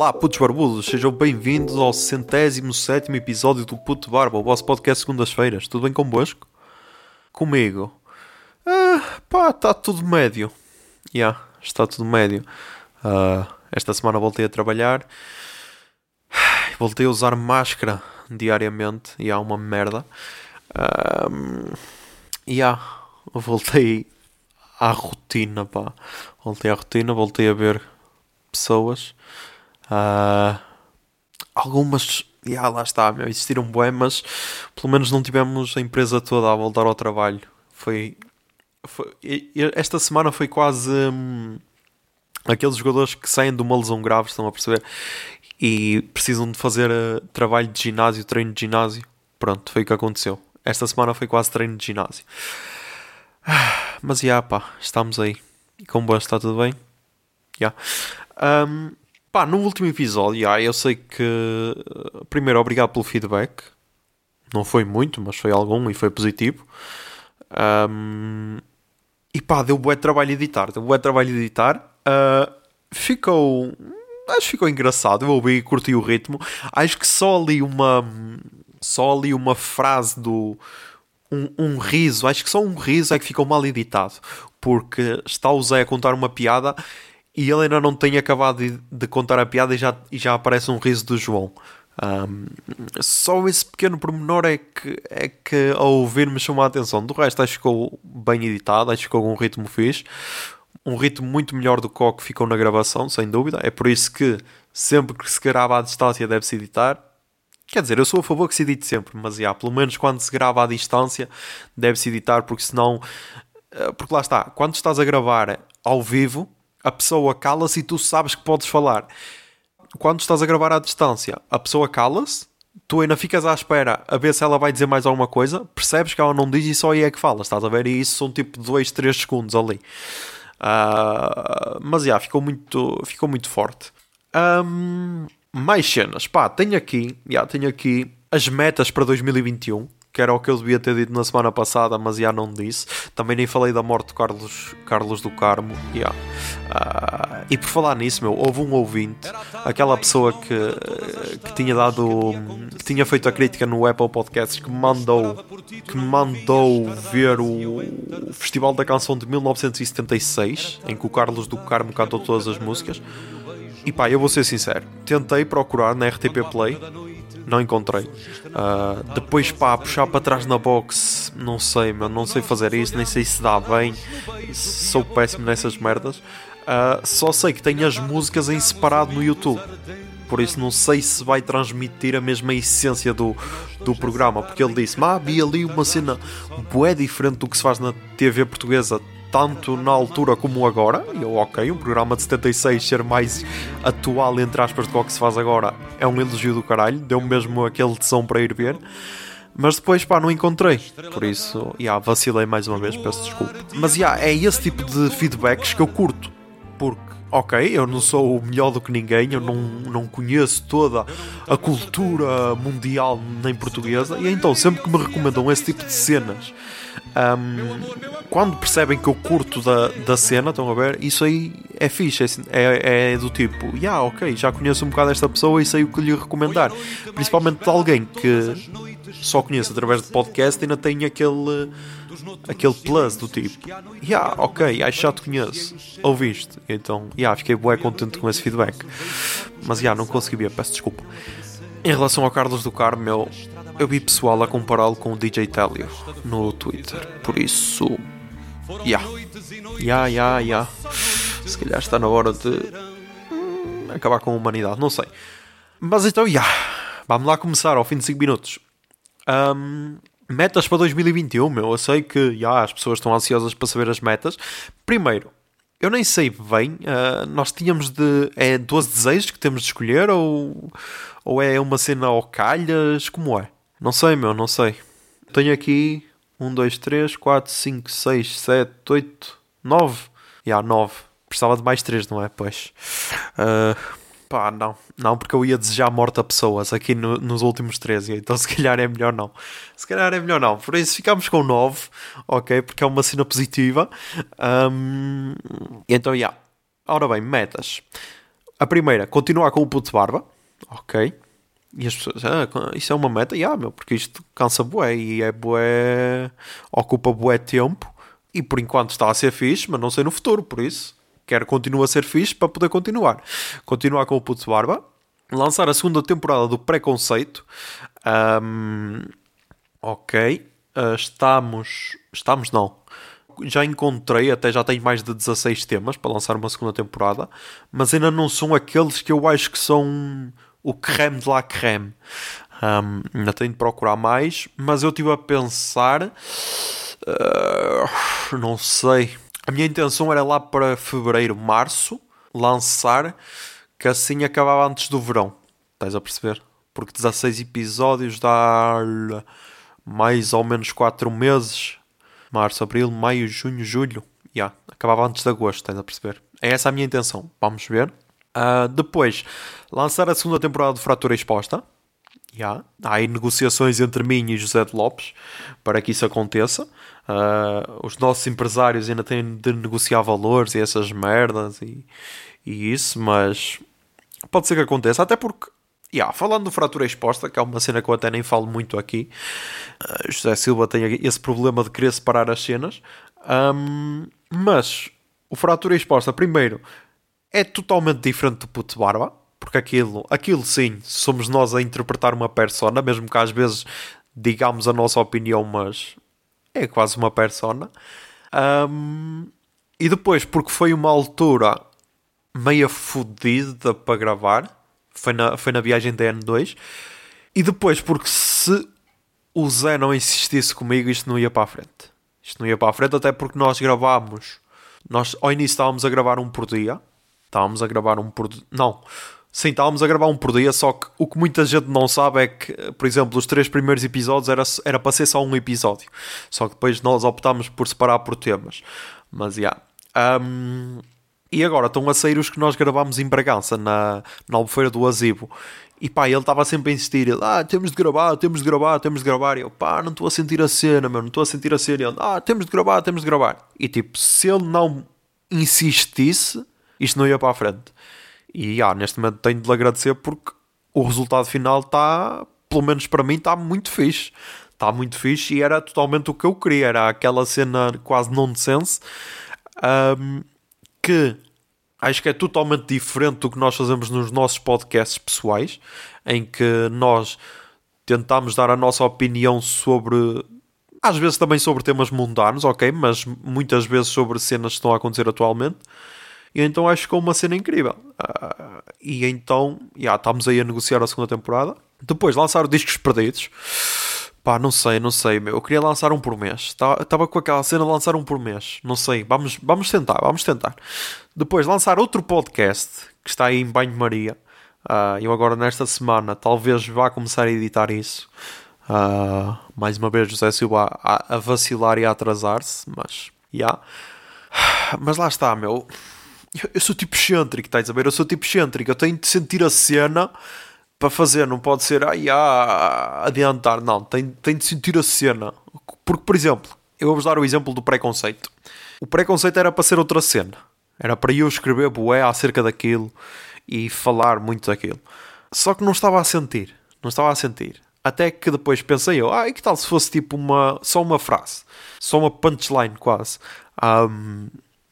Olá, putos barbudos, sejam bem-vindos ao centésimo sétimo episódio do Puto Barba, o vosso podcast segundas-feiras. Tudo bem convosco? Comigo? Ah, pá, está tudo médio. Já, yeah, está tudo médio. Uh, esta semana voltei a trabalhar. Voltei a usar máscara diariamente e há uma merda. Um, yeah, voltei à rotina, pá. Voltei à rotina, voltei a ver pessoas. Uh, algumas, yeah, lá está, meu, existiram bué, mas pelo menos não tivemos a empresa toda a voltar ao trabalho. Foi, foi esta semana foi quase hum, aqueles jogadores que saem de uma lesão grave, estão a perceber? E precisam de fazer uh, trabalho de ginásio, treino de ginásio. Pronto, foi o que aconteceu. Esta semana foi quase treino de ginásio. Ah, mas já, yeah, pá, estamos aí. E como bom, está tudo bem? Já. Yeah. Um, pá, no último episódio, yeah, eu sei que. Primeiro, obrigado pelo feedback. Não foi muito, mas foi algum e foi positivo. Um, e pá, deu bué trabalho editar. Deu bué trabalho editar. Uh, ficou. Acho que ficou engraçado. Eu ouvi e curti o ritmo. Acho que só ali uma. Só ali uma frase do um, um, riso, acho que só um riso é que ficou mal editado, porque está o Zé a contar uma piada e ele ainda não tem acabado de, contar a piada e já, e já aparece um riso do João. Um, só esse pequeno pormenor é que, é que ao ouvir me chamou a atenção. Do resto, acho que ficou bem editado, acho que ficou com um ritmo fixe, um ritmo muito melhor do que o que ficou na gravação, sem dúvida. É por isso que sempre que se grava à distância deve-se editar Quer dizer, eu sou a favor que se edite sempre, mas já, pelo menos quando se grava à distância, deve-se editar, porque senão. Eh, porque lá está, quando estás a gravar ao vivo, a pessoa cala-se e tu sabes que podes falar. Quando estás a gravar à distância, a pessoa cala-se, tu ainda ficas à espera a ver se ela vai dizer mais alguma coisa, percebes que ela não diz e só aí é que fala, estás a ver? E isso são tipo 2, 3 segundos ali. Uh, mas já, ficou muito, ficou muito forte. Um, mais cenas. Pá, tenho aqui, já tenho aqui as metas para 2021, que era o que eu devia ter dito na semana passada, mas já não disse. Também nem falei da morte de Carlos, Carlos do Carmo. Yeah. Uh, e por falar nisso, meu, houve um ouvinte, aquela pessoa que, que tinha dado, que tinha feito a crítica no Apple Podcasts, que mandou, que mandou ver o Festival da Canção de 1976, em que o Carlos do Carmo cantou todas as músicas. E pá, eu vou ser sincero, tentei procurar na RTP Play, não encontrei. Uh, depois pá, puxar para trás na box, não sei, meu, não sei fazer isso, nem sei se dá bem, sou péssimo nessas merdas. Uh, só sei que tem as músicas em separado no YouTube. Por isso não sei se vai transmitir a mesma essência do, do programa. Porque ele disse: Mas havia ali uma cena bué diferente do que se faz na TV portuguesa tanto na altura como agora. E eu, ok, um programa de 76 ser mais atual, entre aspas, do que se faz agora é um elogio do caralho. Deu-me mesmo aquele tesão para ir ver. Mas depois, pá, não encontrei. Por isso, yeah, vacilei mais uma vez, peço desculpa. Mas, yeah, é esse tipo de feedbacks que eu curto. Ok, eu não sou melhor do que ninguém, eu não, não conheço toda a cultura mundial nem portuguesa. E então, sempre que me recomendam esse tipo de cenas um, quando percebem que eu curto da, da cena, estão a ver? Isso aí é fixe, é, é do tipo, yeah, ok, já conheço um bocado esta pessoa e sei o que lhe recomendar. Principalmente de alguém que só conheço através de podcast e ainda tem aquele, aquele plus do tipo, yeah, ok, acho que já te conheço, ouviste? Então, yeah, fiquei bem contente com esse feedback. Mas, yeah, não consegui ver, peço desculpa. Em relação ao Carlos do Carmo, meu, eu vi pessoal a compará-lo com o DJ Telio no Twitter. Por isso. Ya. Ya, ya, ya. Se calhar está na hora de. Hum, acabar com a humanidade. Não sei. Mas então, ya. Vamos lá começar ao fim de 5 minutos. Um, metas para 2021, meu. Eu sei que já as pessoas estão ansiosas para saber as metas. Primeiro, eu nem sei bem. Uh, nós tínhamos de. É 12 desejos que temos de escolher ou, ou é uma cena ao calhas? Como é? Não sei, meu, não sei. Tenho aqui 1, 2, 3, 4, 5, 6, 7, 8, 9. Já, yeah, 9. Precisava de mais 3, não é? Pois. Uh, pá, não. Não, porque eu ia desejar morte a pessoas aqui no, nos últimos 13. Então se calhar é melhor não. Se calhar é melhor não. Por isso ficamos com 9, ok? Porque é uma cena positiva. Um, então, já. Yeah. Ora bem, metas. A primeira, continuar com o puto barba. Ok. E as pessoas, ah, isso é uma meta? Yeah, meu, porque isto cansa bué e é bué... Ocupa bué tempo. E por enquanto está a ser fixe, mas não sei no futuro, por isso. Quero continuar a ser fixe para poder continuar. Continuar com o puto barba. Lançar a segunda temporada do Preconceito. Um, ok. Uh, estamos... Estamos não já encontrei, até já tenho mais de 16 temas para lançar uma segunda temporada, mas ainda não são aqueles que eu acho que são o creme de la creme. Um, ainda tenho de procurar mais, mas eu estive a pensar. Uh, não sei. A minha intenção era lá para fevereiro, março, lançar, que assim acabava antes do verão. Estás a perceber? Porque 16 episódios dá mais ou menos 4 meses março, abril, maio, junho, julho. Yeah, acabava antes de agosto, estás a perceber? É essa a minha intenção. Vamos ver. Uh, depois, lançar a segunda temporada de Fratura Exposta. Yeah. Há aí negociações entre mim e José de Lopes para que isso aconteça. Uh, os nossos empresários ainda têm de negociar valores e essas merdas e, e isso, mas pode ser que aconteça, até porque Yeah, falando do fratura exposta, que é uma cena que eu até nem falo muito aqui, uh, José Silva tem esse problema de querer separar as cenas, um, mas o fratura exposta, primeiro, é totalmente diferente do puto barba, porque aquilo, aquilo sim, somos nós a interpretar uma persona, mesmo que às vezes digamos a nossa opinião, mas é quase uma persona. Um, e depois, porque foi uma altura meia fodida para gravar foi na, foi na viagem da N2. E depois, porque se o Zé não insistisse comigo, isto não ia para a frente. Isto não ia para a frente, até porque nós gravámos. Nós ao início estávamos a gravar um por dia. Estávamos a gravar um por. Não. Sim, estávamos a gravar um por dia, só que o que muita gente não sabe é que, por exemplo, os três primeiros episódios era, era para ser só um episódio. Só que depois nós optámos por separar por temas. Mas, já. Yeah. Um, e agora estão a sair os que nós gravámos em Bragança, na, na Albufeira do Azibo. E pá, ele estava sempre a insistir: ele, ah, temos de gravar, temos de gravar, temos de gravar. E eu, pá, não estou a sentir a cena, meu, não estou a sentir a cena. E ele, ah, temos de gravar, temos de gravar. E tipo, se ele não insistisse, isto não ia para a frente. E ah, neste momento tenho de lhe agradecer porque o resultado final está, pelo menos para mim, está muito fixe. Está muito fixe e era totalmente o que eu queria. Era aquela cena quase nonsense. Um, que acho que é totalmente diferente do que nós fazemos nos nossos podcasts pessoais, em que nós tentamos dar a nossa opinião sobre. Às vezes também sobre temas mundanos, ok? Mas muitas vezes sobre cenas que estão a acontecer atualmente. E então acho que é uma cena incrível. Uh, e então, já estamos aí a negociar a segunda temporada. Depois lançar discos perdidos. Pá, não sei, não sei, meu. Eu queria lançar um por mês. Estava com aquela cena de lançar um por mês. Não sei, vamos, vamos tentar, vamos tentar. Depois, lançar outro podcast que está aí em banho-maria. Uh, eu agora, nesta semana, talvez vá começar a editar isso. Uh, mais uma vez, José Silva a, a vacilar e a atrasar-se, mas, já. Yeah. Mas lá está, meu. Eu, eu sou tipo excêntrico, estás a ver? Eu sou tipo excêntrico. Eu tenho de sentir a cena para fazer, não pode ser ai, ah, adiantar, não, tem, tem de sentir a cena. Porque, por exemplo, eu vou-vos dar o exemplo do preconceito. O preconceito era para ser outra cena. Era para eu escrever bué acerca daquilo e falar muito daquilo. Só que não estava a sentir. Não estava a sentir. Até que depois pensei eu, ah, e que tal se fosse tipo uma, só uma frase? Só uma punchline quase. Um,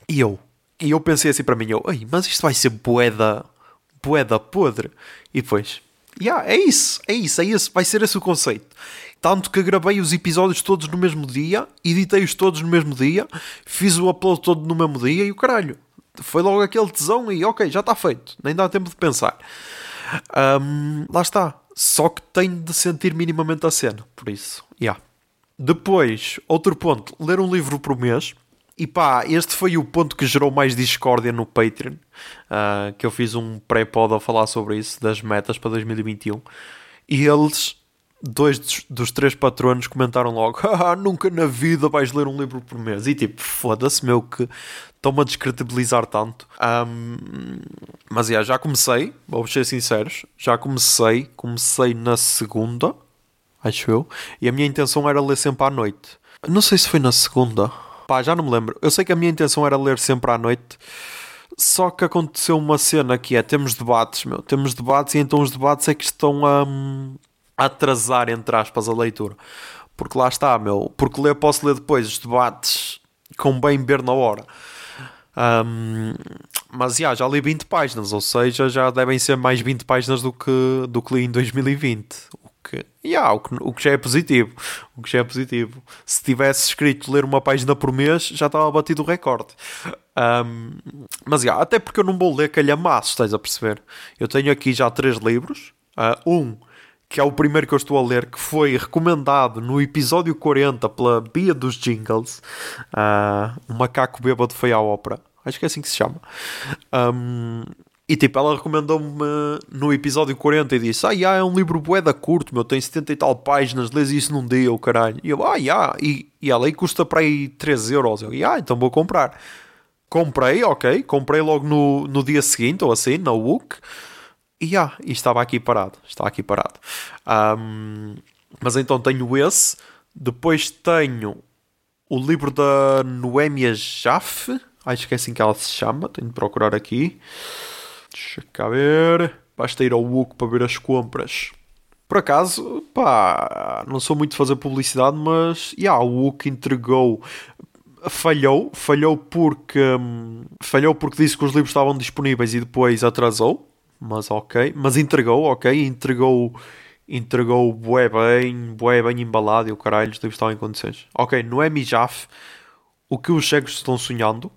e eu, e eu pensei assim para mim, eu, mas isto vai ser boeda, boeda podre. E depois, Yeah, é isso, é isso, é isso, vai ser esse o conceito. Tanto que gravei os episódios todos no mesmo dia, editei-os todos no mesmo dia, fiz o upload todo no mesmo dia e o caralho. Foi logo aquele tesão e ok, já está feito, nem dá tempo de pensar. Um, lá está. Só que tenho de sentir minimamente a cena, por isso, yeah. Depois, outro ponto, ler um livro por mês. E pá, este foi o ponto que gerou mais discórdia no Patreon. Uh, que eu fiz um pré-pod a falar sobre isso, das metas para 2021. E eles, dois dos, dos três patronos, comentaram logo: ah, nunca na vida vais ler um livro por mês. E tipo, foda-se, meu, que estão-me a descredibilizar tanto. Um, mas yeah, já comecei, vou ser sinceros, já comecei, comecei na segunda, acho eu, e a minha intenção era ler sempre à noite. Não sei se foi na segunda Pá, já não me lembro. Eu sei que a minha intenção era ler sempre à noite. Só que aconteceu uma cena que é: temos debates, meu, temos debates, e então os debates é que estão a, a atrasar, entre aspas, a leitura. Porque lá está, meu, porque ler, posso ler depois os debates com bem ver na hora. Um, mas já, já li 20 páginas, ou seja, já devem ser mais 20 páginas do que, do que li em 2020. O que, yeah, o, que, o que já é positivo. O que já é positivo. Se tivesse escrito ler uma página por mês, já estava batido o recorde. Um, mas já, até porque eu não vou ler calhamaço, estás a perceber? Eu tenho aqui já três livros. Uh, um que é o primeiro que eu estou a ler, que foi recomendado no episódio 40 pela Bia dos Jingles. Uh, o Macaco Bêbado foi à ópera. Acho que é assim que se chama. Um, e tipo, ela recomendou-me no episódio 40 e disse: Ah, yeah, é um livro boeda curto, meu, tem 70 e tal páginas, lês isso num dia, o caralho. E eu, ah, yeah. e, e ela aí custa para aí 3 euros. Eu, ah, então vou comprar. Comprei, ok, comprei logo no, no dia seguinte, ou assim, na WUC. E, ah, e estava aqui parado, está aqui parado. Um, mas então tenho esse, depois tenho o livro da Noémia Jaffe, acho que é assim que ela se chama, tenho de procurar aqui. Deixa cá ver. Basta ir ao WUC para ver as compras. Por acaso, pá, não sou muito de fazer publicidade, mas yeah, o WUC entregou. Falhou, falhou porque hum, falhou porque disse que os livros estavam disponíveis e depois atrasou, mas ok, mas entregou, ok, entregou entregou bué bem, bué bem embalado e o caralho, os livros estavam em condições. Ok, no Jaf, o que os cegos estão sonhando,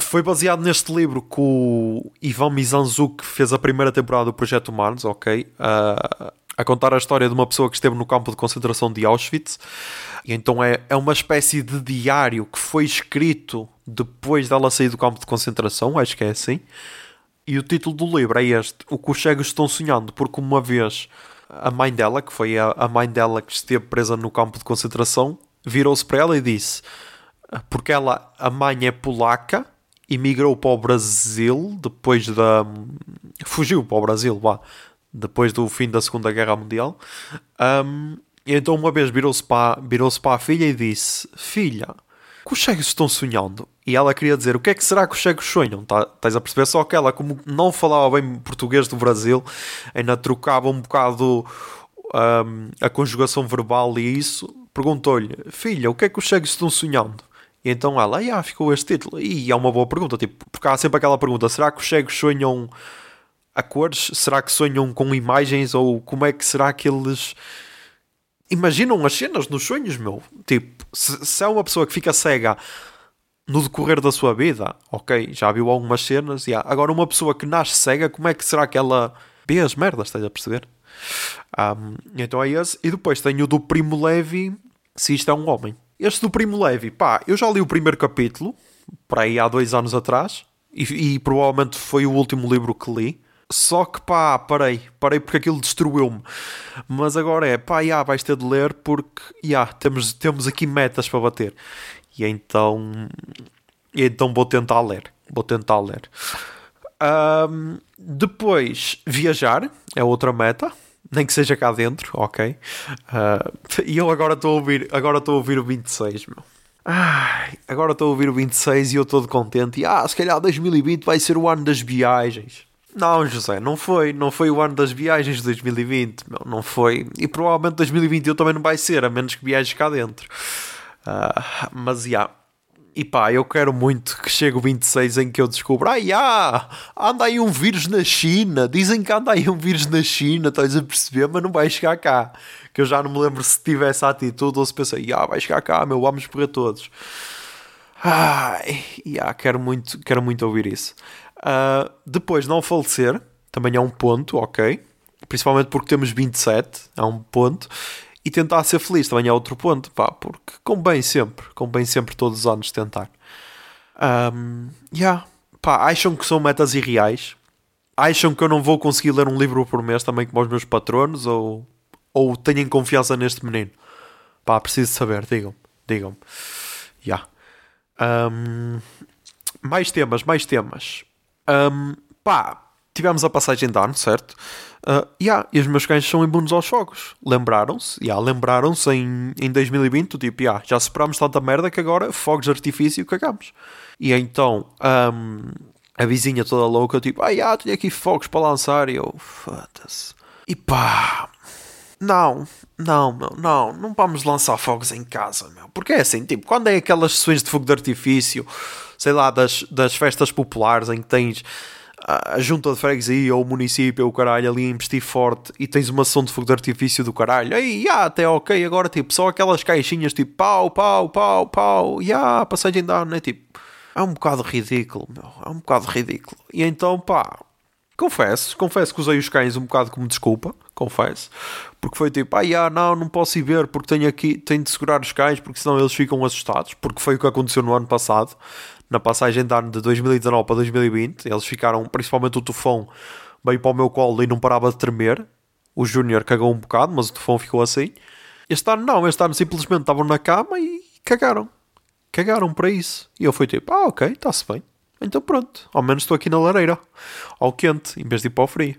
foi baseado neste livro que o Ivan Mizanzuk fez a primeira temporada do Projeto Mars, ok? Uh, a contar a história de uma pessoa que esteve no campo de concentração de Auschwitz. E então é, é uma espécie de diário que foi escrito depois dela sair do campo de concentração, acho que é assim. E o título do livro é este: O que os cegos estão sonhando, porque uma vez a mãe dela, que foi a, a mãe dela que esteve presa no campo de concentração, virou-se para ela e disse: Porque ela, a mãe é polaca emigrou para o Brasil depois da. fugiu para o Brasil, vá, depois do fim da Segunda Guerra Mundial. Um, então uma vez virou-se para, virou para a filha e disse: Filha, que os cegos estão sonhando? E ela queria dizer: O que é que será que os cegos sonham? Tá, estás a perceber? Só que ela, como não falava bem português do Brasil, ainda trocava um bocado um, a conjugação verbal e isso, perguntou-lhe: Filha, o que é que os cegos estão sonhando? Então ela, ah, ficou este título. E é uma boa pergunta, tipo, porque há sempre aquela pergunta: será que os cegos sonham a cores? Será que sonham com imagens? Ou como é que será que eles imaginam as cenas nos sonhos, meu? Tipo, se, é uma pessoa que fica cega no decorrer da sua vida, ok, já viu algumas cenas, yeah. agora uma pessoa que nasce cega, como é que será que ela vê as merdas? Estás a perceber? Um, então é esse. E depois tenho o do Primo Levi, se isto é um homem. Este do Primo Levi, pá, eu já li o primeiro capítulo, para aí há dois anos atrás, e, e, provavelmente foi o último livro que li. Só que pá, parei, parei porque aquilo destruiu-me. Mas agora é, pá, já, vais ter de ler porque, já, temos, temos aqui metas para bater. E então, e então vou tentar ler, vou tentar ler. Um, depois, viajar é outra meta nem que seja cá dentro, ok. Uh, e eu agora estou a ouvir, agora estou a ouvir o 26, meu. Ai, agora estou a ouvir o 26 e eu estou contente. E ah, se calhar 2020 vai ser o ano das viagens. Não, José, não foi. Não foi o ano das viagens de 2020. Meu, não foi. E provavelmente 2021 também não vai ser, a menos que viajes cá dentro. Uh, mas, já. Yeah, e pá, eu quero muito que chegue o 26 em que eu descubra, ai ah, anda aí um vírus na China, dizem que anda aí um vírus na China, estás a perceber, mas não vai chegar cá. Que eu já não me lembro se tivesse a atitude ou se pensei, ah, vai chegar cá, meu, vamos morrer todos. Ai, yeah, quero muito, quero muito ouvir isso. Uh, depois, não falecer, também é um ponto, ok. Principalmente porque temos 27, é um ponto e tentar ser feliz também é outro ponto, pá, porque convém sempre, convém sempre todos os anos tentar. Um, yeah. pá, acham que são metas irreais? Acham que eu não vou conseguir ler um livro por mês também como os meus patronos? Ou, ou têm confiança neste menino? Pá, preciso saber, digam-me, digam-me. Yeah. Um, mais temas, mais temas. Um, pá, tivemos a passagem de ano, certo? Uh, yeah, e os meus cães são imunes aos fogos. Lembraram-se, yeah, lembraram-se em, em 2020, tipo, yeah, já superámos tanta merda que agora fogos de artifício cagamos. E então, um, a vizinha toda louca, tipo, ah, tenho aqui fogos para lançar. E eu, foda-se. E pá, não, não, meu, não, não vamos lançar fogos em casa, meu. Porque é assim, tipo, quando é aquelas sessões de fogo de artifício, sei lá, das, das festas populares em que tens a junta de freguesia ou o município ou o caralho ali a investir forte e tens uma sessão de fogo de artifício do caralho, aí, já, até ok, agora tipo, só aquelas caixinhas tipo pau, pau, pau, pau, já, passagem de ano, é tipo, é um bocado ridículo, meu, é um bocado ridículo. E então, pá, confesso, confesso que usei os cães um bocado como desculpa, confesso, porque foi tipo, ah, yeah, não, não posso ir ver porque tenho aqui, tenho de segurar os cães porque senão eles ficam assustados, porque foi o que aconteceu no ano passado na passagem de ano de 2019 para 2020. Eles ficaram, principalmente o Tufão, veio para o meu colo e não parava de tremer. O Júnior cagou um bocado, mas o Tufão ficou assim. Este ano não, este ano simplesmente estavam na cama e cagaram. Cagaram para isso. E eu fui tipo, ah, ok, está-se bem. Então pronto, ao menos estou aqui na lareira, ao quente, em vez de ir para o frio.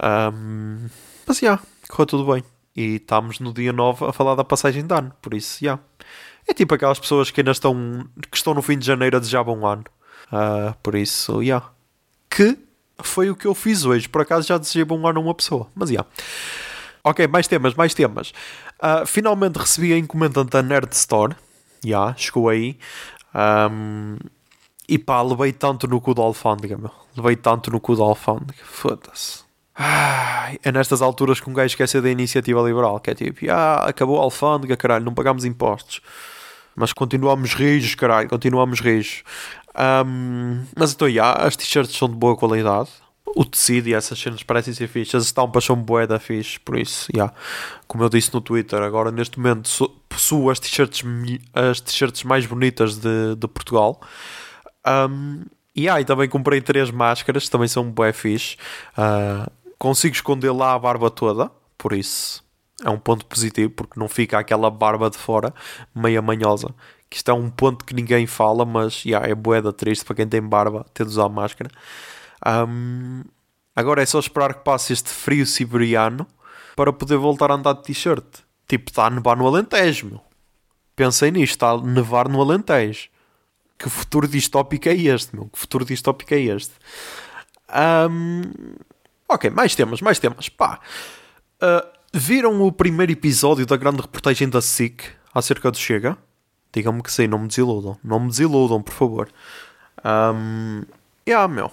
Um, mas já, yeah, correu tudo bem. E estamos no dia 9 a falar da passagem de ano, por isso, já. Yeah. É tipo aquelas pessoas que ainda estão, que estão no fim de janeiro a desejar bom ano. Uh, por isso, yeah. Que foi o que eu fiz hoje. Por acaso já desejei bom ano a uma pessoa. Mas, yeah. Ok, mais temas, mais temas. Uh, finalmente recebi a encomenda da Nerd Store. Já, yeah, chegou aí. Um, e pá, levei tanto no cu da alfândega, meu. Levei tanto no cu da alfândega. Foda-se. é nestas alturas que um gajo esquece da iniciativa liberal, que é tipo, ah, acabou a alfândega, caralho, não pagamos impostos mas continuamos rijos, caralho, continuamos rijos. Um, mas então, yeah, as t-shirts são de boa qualidade. O tecido e essas cenas parecem ser fixas. As estampas são bué da fixe, por isso, yeah. como eu disse no Twitter, agora neste momento possuo as t-shirts as t-shirts mais bonitas de, de Portugal. Um, yeah, e também comprei três máscaras, também são bué fixe. Uh, consigo esconder lá a barba toda, por isso é um ponto positivo porque não fica aquela barba de fora meia manhosa. Que isto é um ponto que ninguém fala, mas yeah, é boeda triste para quem tem barba ter de usar máscara. Um, agora é só esperar que passe este frio siberiano para poder voltar a andar de t-shirt. Tipo, está a nevar no Alentejo, meu. Pensei nisto, está a nevar no Alentejo. Que futuro distópico é este, meu? Que futuro distópico é este? Um, ok, mais temas, mais temas. Pá. Uh, Viram o primeiro episódio da grande reportagem da SIC acerca do Chega? Digam-me que sim, não me desiludam. Não me desiludam, por favor. Um, yeah, meu.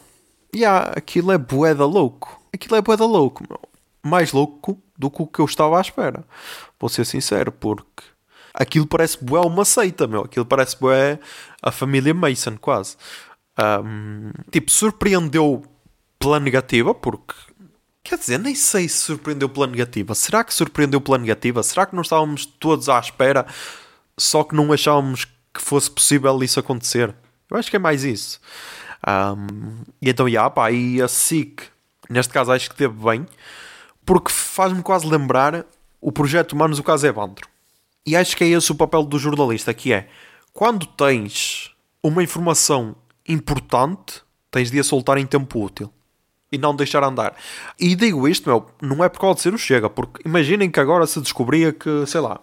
Yeah, aquilo é boeda louco. Aquilo é boeda louco, meu. Mais louco do que o que eu estava à espera. Vou ser sincero, porque aquilo parece bué uma seita, meu. Aquilo parece bué a família Mason, quase. Um, tipo, surpreendeu pela negativa, porque Quer dizer, nem sei se surpreendeu pela negativa. Será que surpreendeu pela negativa? Será que não estávamos todos à espera, só que não achávamos que fosse possível isso acontecer? Eu acho que é mais isso. Um, e então, já, pá, e a SIC, neste caso, acho que teve bem, porque faz-me quase lembrar o projeto Humanos, o caso é Evandro. E acho que é esse o papel do jornalista, que é, quando tens uma informação importante, tens de a soltar em tempo útil e não deixar andar. E digo isto, meu, não é por causa de ser o Chega, porque imaginem que agora se descobria que, sei lá,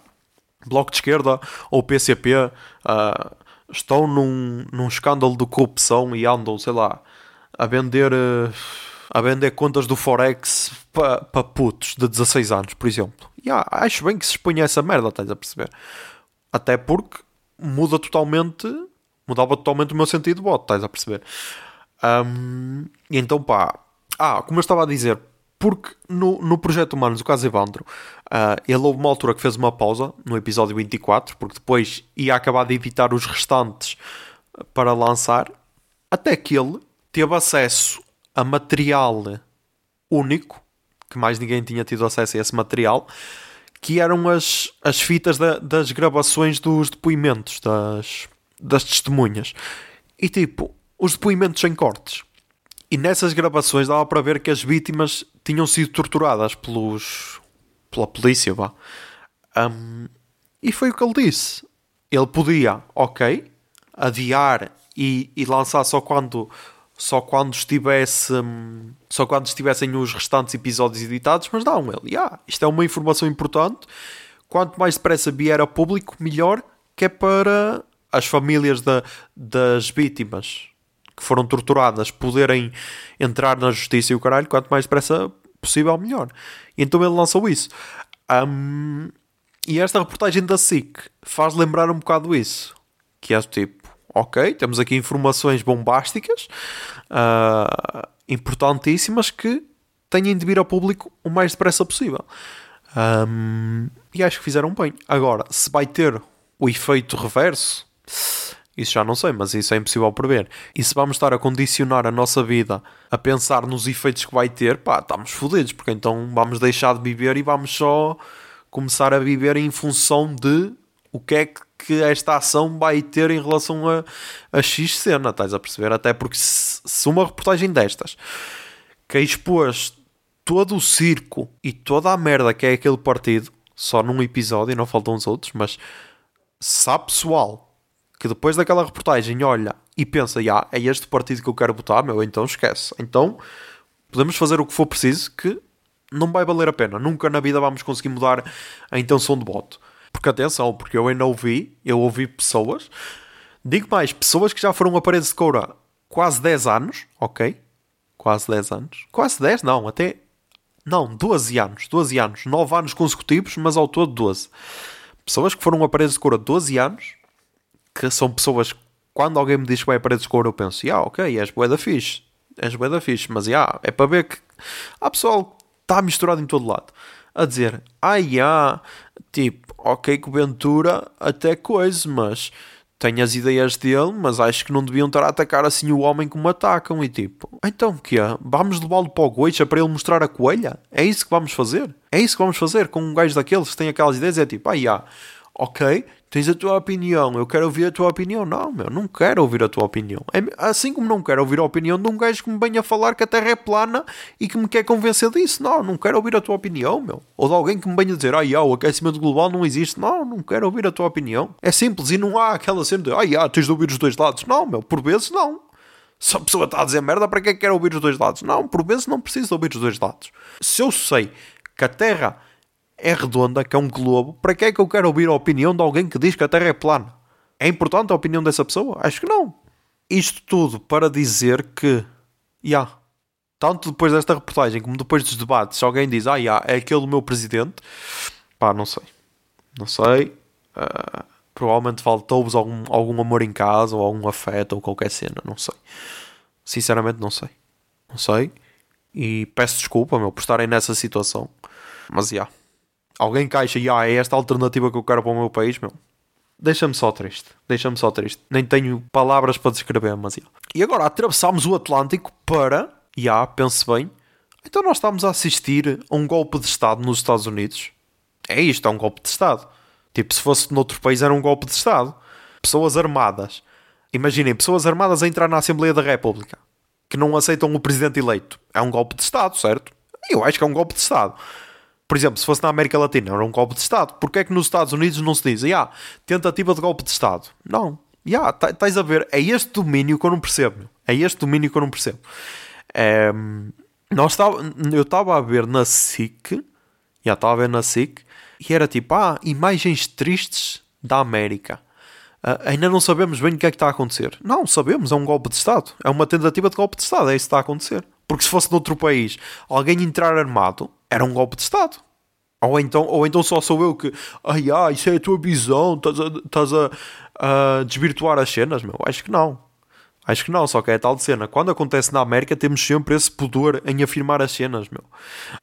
Bloco de Esquerda ou PCP uh, ah, estão num, num escândalo de corrupção e andam, sei lá, a vender, uh, a vender contas do Forex para pa putos de 16 anos, por exemplo. Yeah, acho bem que se exponha essa merda, estás a perceber? Até porque muda totalmente, mudava totalmente o meu sentido de voto, estás a perceber? Um, então, pá, ah, como eu estava a dizer, porque no, no Projeto Humanos, o caso Evandro, uh, ele houve uma altura que fez uma pausa no episódio 24, porque depois ia acabar de editar os restantes para lançar, até que ele teve acesso a material único, que mais ninguém tinha tido acesso a esse material, que eram as, as fitas da, das gravações dos depoimentos, das, das testemunhas. E tipo, os depoimentos sem cortes. E nessas gravações dava para ver que as vítimas tinham sido torturadas pelos, pela polícia. Vá. Um, e foi o que ele disse. Ele podia, ok, adiar e, e lançar só quando só quando estivesse só quando estivessem os restantes episódios editados, mas não, ele, yeah, isto é uma informação importante. Quanto mais depressa vier a público, melhor, que é para as famílias da, das vítimas que foram torturadas poderem entrar na justiça e o caralho, quanto mais depressa possível, melhor. Então ele lançou isso. Um, e esta reportagem da SIC faz lembrar um bocado isso. Que é tipo, ok, temos aqui informações bombásticas, uh, importantíssimas, que têm de vir ao público o mais depressa possível. Um, e acho que fizeram bem. Agora, se vai ter o efeito reverso, isso já não sei, mas isso é impossível prever. E se vamos estar a condicionar a nossa vida a pensar nos efeitos que vai ter, pá, estamos fodidos, porque então vamos deixar de viver e vamos só começar a viver em função de o que é que esta ação vai ter em relação a, a X cena, estás a perceber? Até porque se, se uma reportagem destas que expôs todo o circo e toda a merda que é aquele partido, só num episódio, não faltam os outros, mas se há pessoal que depois daquela reportagem olha e pensa, ah, é este partido que eu quero votar, meu, então esquece. Então podemos fazer o que for preciso que não vai valer a pena. Nunca na vida vamos conseguir mudar a intenção de voto. Porque atenção, porque eu ainda ouvi, eu ouvi pessoas, digo mais, pessoas que já foram a paredes de coura quase 10 anos, ok? Quase 10 anos. Quase 10, não, até. Não, 12 anos. 12 anos. 9 anos consecutivos, mas ao todo 12. Pessoas que foram a paredes de coura 12 anos que são pessoas quando alguém me diz que vai a paredes de couro, eu penso, ah, ok, és bué da fixe, és bué da fixe, mas yeah, é para ver que há pessoal está misturado em todo lado a dizer, ah, yeah, tipo, ok, que Ventura até coisa, mas tenho as ideias dele, mas acho que não deviam estar a atacar assim o homem como atacam. E tipo, então que é? Vamos levá-lo para o Goicha para ele mostrar a coelha? É isso que vamos fazer? É isso que vamos fazer com um gajo daqueles que tem aquelas ideias? É tipo, ah, yeah, ok, tens a tua opinião, eu quero ouvir a tua opinião. Não, meu, não quero ouvir a tua opinião. É, assim como não quero ouvir a opinião de um gajo que me venha falar que a Terra é plana e que me quer convencer disso. Não, não quero ouvir a tua opinião, meu. Ou de alguém que me venha dizer, ah, o aquecimento global não existe. Não, não quero ouvir a tua opinião. É simples e não há aquela cena de, ah, tens de ouvir os dois lados. Não, meu, por vezes não. Se a pessoa está a dizer merda, para que é que quer ouvir os dois lados? Não, por vezes não preciso ouvir os dois lados. Se eu sei que a Terra é redonda, que é um globo, para que é que eu quero ouvir a opinião de alguém que diz que a Terra é plana? É importante a opinião dessa pessoa? Acho que não. Isto tudo para dizer que, yeah, tanto depois desta reportagem como depois dos debates, se alguém diz, ah, yeah, é aquele meu presidente, pá, não sei. Não sei. Uh, provavelmente faltou-vos algum, algum amor em casa, ou algum afeto, ou qualquer cena, não sei. Sinceramente, não sei. Não sei. E peço desculpa, meu, por estarem nessa situação. Mas, já. Yeah alguém caixa e ah, é esta alternativa que eu quero para o meu país, meu. Deixa-me só triste. Deixa-me só triste. Nem tenho palavras para descrever, mas yeah. E agora atravessámos o Atlântico para. E ah, pense bem. Então nós estamos a assistir a um golpe de Estado nos Estados Unidos. É isto, é um golpe de Estado. Tipo, se fosse noutro país era um golpe de Estado. Pessoas armadas. Imaginem, pessoas armadas a entrar na Assembleia da República. Que não aceitam o presidente eleito. É um golpe de Estado, certo? Eu acho que é um golpe de Estado por exemplo, se fosse na América Latina, era um golpe de Estado. Porquê é que nos Estados Unidos não se diz, ah, tentativa de golpe de Estado? Não. Yeah, estás a ver, é este domínio que eu não percebo. É este domínio que eu não percebo. É, nós eu estava a ver na SIC, já estava a ver na SIC, e era tipo, ah, imagens tristes da América. Uh, ainda não sabemos bem o que é que está a acontecer. Não, sabemos, é um golpe de Estado. É uma tentativa de golpe de Estado, é isso que está a acontecer. Porque se fosse noutro país, alguém entrar armado, era um golpe de Estado. Ou então, ou então só sou eu que, ai, ai, isso é a tua visão, estás a, a, a desvirtuar as cenas, meu. Acho que não. Acho que não, só que é tal de cena. Quando acontece na América, temos sempre esse pudor em afirmar as cenas, meu.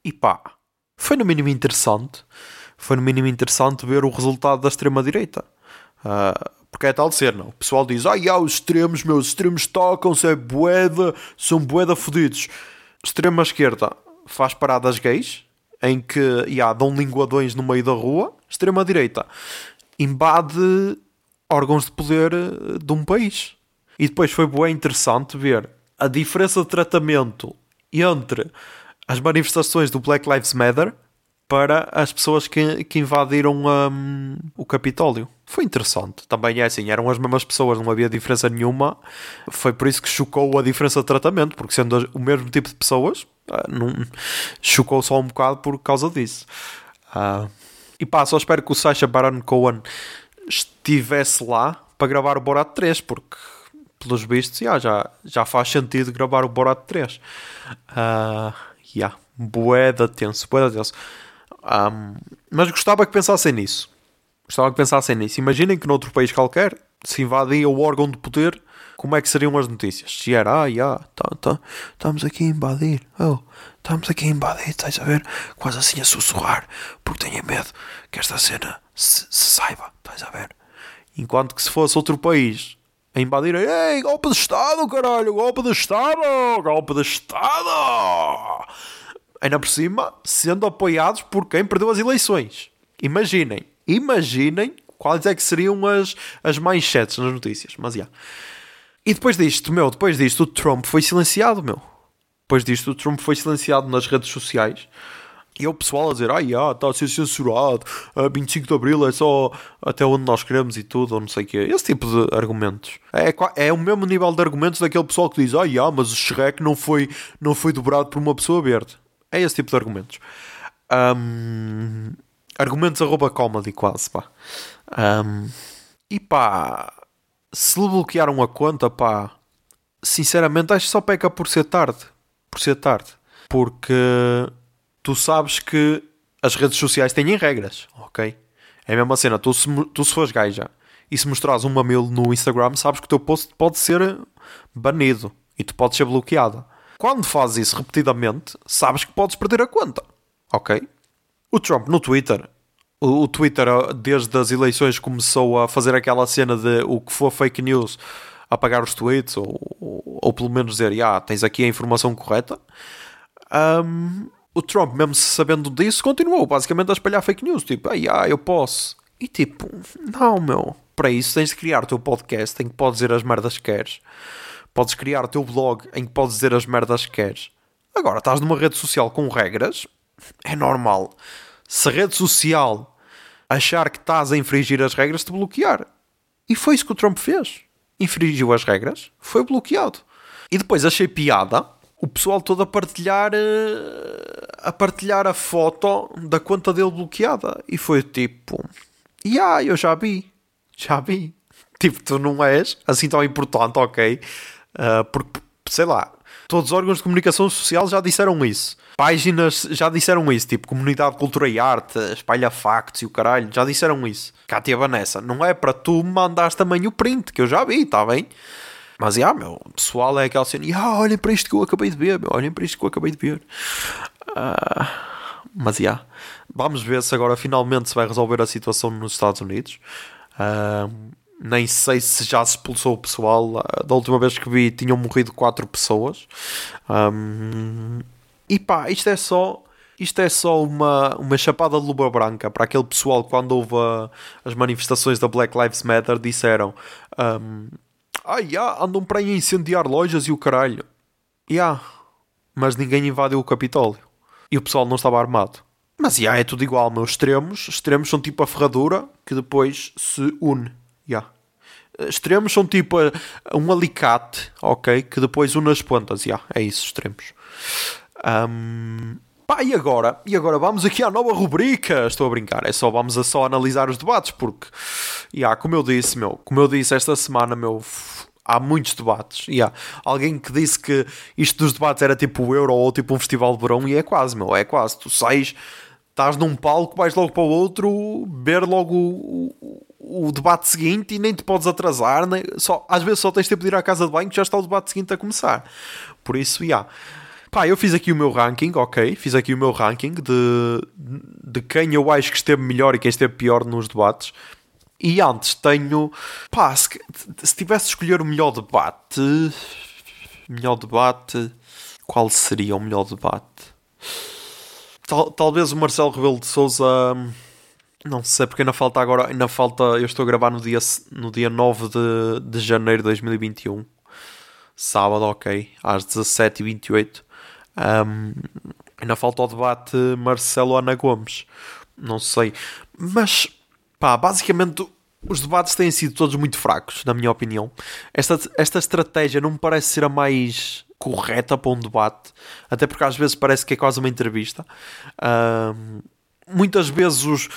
E pá, foi no mínimo interessante. Foi no mínimo interessante ver o resultado da extrema-direita. Uh, porque é tal de não? O pessoal diz, ai, ah, os extremos, meus, os extremos tocam-se, é boeda, são boeda fodidos. Extrema esquerda faz paradas gays, em que, yeah, dão linguadões no meio da rua. Extrema direita invade órgãos de poder eh, de um país. E depois foi bem interessante ver a diferença de tratamento entre as manifestações do Black Lives Matter para as pessoas que, que invadiram um, o Capitólio. Foi interessante. Também é assim, eram as mesmas pessoas, não havia diferença nenhuma. Foi por isso que chocou a diferença de tratamento, porque sendo o mesmo tipo de pessoas, ah, não, chocou só um bocado por causa disso. Uh, e pá, só espero que o Sacha Baron Cohen estivesse lá para gravar o Borat 3, porque pelos vistos, yeah, já, já faz sentido gravar o Borat 3. Uh, yeah, boeda tenso, boeda tenso. Um, mas gostava que pensassem nisso. Gostava que pensassem nisso. Imaginem que noutro país qualquer se invadia o órgão de poder, como é que seriam as notícias? Se era, ah, yeah, tá, tá, estamos aqui a invadir, oh, estamos aqui a invadir, estás a ver? Quase assim a sussurrar, porque tenho medo que esta cena se, se saiba, estás a ver? Enquanto que se fosse outro país a invadir, ei, golpe de Estado, caralho, golpe de Estado, golpe de Estado! Ainda por cima, sendo apoiados por quem perdeu as eleições. Imaginem, imaginem quais é que seriam as, as manchetes nas notícias. Mas já. Yeah. E depois disto, meu, depois disto, o Trump foi silenciado, meu. Depois disto, o Trump foi silenciado nas redes sociais. E o pessoal a dizer, ah, yeah, está a ser censurado, a 25 de Abril é só até onde nós queremos e tudo, ou não sei o quê. Esse tipo de argumentos. É, é o mesmo nível de argumentos daquele pessoal que diz, ah, yeah, mas o Shrek não foi, não foi dobrado por uma pessoa verde. É esse tipo de argumentos. Um, argumentos arroba comedy quase, pá. Um, e pá, se lhe bloquearam a conta, pá, sinceramente acho que só peca por ser tarde. Por ser tarde. Porque tu sabes que as redes sociais têm regras, ok? É a mesma cena, tu se, tu se fores gaja e se mostrares um mamilo no Instagram, sabes que o teu post pode ser banido e tu podes ser bloqueada. Quando fazes isso repetidamente, sabes que podes perder a conta, ok? O Trump no Twitter o, o Twitter, desde as eleições, começou a fazer aquela cena de o que for fake news apagar os tweets, ou, ou, ou pelo menos dizer, ah, tens aqui a informação correta. Um, o Trump, mesmo sabendo disso, continuou basicamente a espalhar fake news. Tipo, ah, eu posso. E tipo, não, meu. Para isso tens de criar o teu podcast em que podes dizer as merdas que queres. Podes criar o teu blog em que podes dizer as merdas que queres. Agora, estás numa rede social com regras, é normal se a rede social achar que estás a infringir as regras, te bloquear. E foi isso que o Trump fez. Infringiu as regras, foi bloqueado. E depois achei piada o pessoal todo a partilhar eh, a partilhar a foto da conta dele bloqueada. E foi tipo, e yeah, eu já vi, já vi. Tipo, tu não és assim tão importante, ok? Uh, porque, sei lá, todos os órgãos de comunicação social já disseram isso páginas já disseram isso, tipo Comunidade Cultura e Arte, Espalha Factos e o caralho, já disseram isso. Cátia Vanessa, não é para tu mandares também o print, que eu já vi, está bem? Mas, já, meu, o pessoal é aquela cena, ah, olhem para isto que eu acabei de ver, meu, olhem para isto que eu acabei de ver. Uh, mas, já, vamos ver se agora finalmente se vai resolver a situação nos Estados Unidos. Uh, nem sei se já se expulsou o pessoal. Da última vez que vi, tinham morrido quatro pessoas. Um, e pá, isto é só. Isto é só uma, uma chapada de luva branca para aquele pessoal quando houve a, as manifestações da Black Lives Matter disseram um, ah, yeah, andam para aí a incendiar lojas e o caralho. Yeah, mas ninguém invadiu o Capitólio. E o pessoal não estava armado. Mas yeah, é tudo igual, meus extremos. Extremos são tipo a ferradura que depois se une. Yeah. Extremos são tipo um alicate, ok? Que depois une as pontas. Yeah, é isso, extremos. Um, pá, e agora? E agora vamos aqui à nova rubrica. Estou a brincar, é só vamos a só analisar os debates, porque, yeah, como eu disse, meu, como eu disse esta semana, meu, há muitos debates. Yeah. Alguém que disse que isto dos debates era tipo o Euro ou tipo um festival de verão, e é quase, meu, é quase. Tu sais, estás num palco, vais logo para o outro, ver logo o, o, o debate seguinte e nem te podes atrasar. Nem, só, às vezes só tens tempo de ir à casa de banho que já está o debate seguinte a começar. Por isso, já. Yeah. Pá, eu fiz aqui o meu ranking, ok. Fiz aqui o meu ranking de, de quem eu acho que esteve melhor e quem esteve pior nos debates. E antes tenho. Pá, se, se tivesse de escolher o melhor debate. Melhor debate. Qual seria o melhor debate? Tal, talvez o Marcelo Rebelo de Souza. Não sei, porque ainda falta agora. Ainda falta. Eu estou a gravar no dia, no dia 9 de, de janeiro de 2021. Sábado, ok. Às 17h28. Um, ainda falta o debate Marcelo-Ana Gomes. Não sei. Mas, pá, basicamente os debates têm sido todos muito fracos, na minha opinião. Esta, esta estratégia não me parece ser a mais correta para um debate, até porque às vezes parece que é quase uma entrevista. Um, muitas vezes os,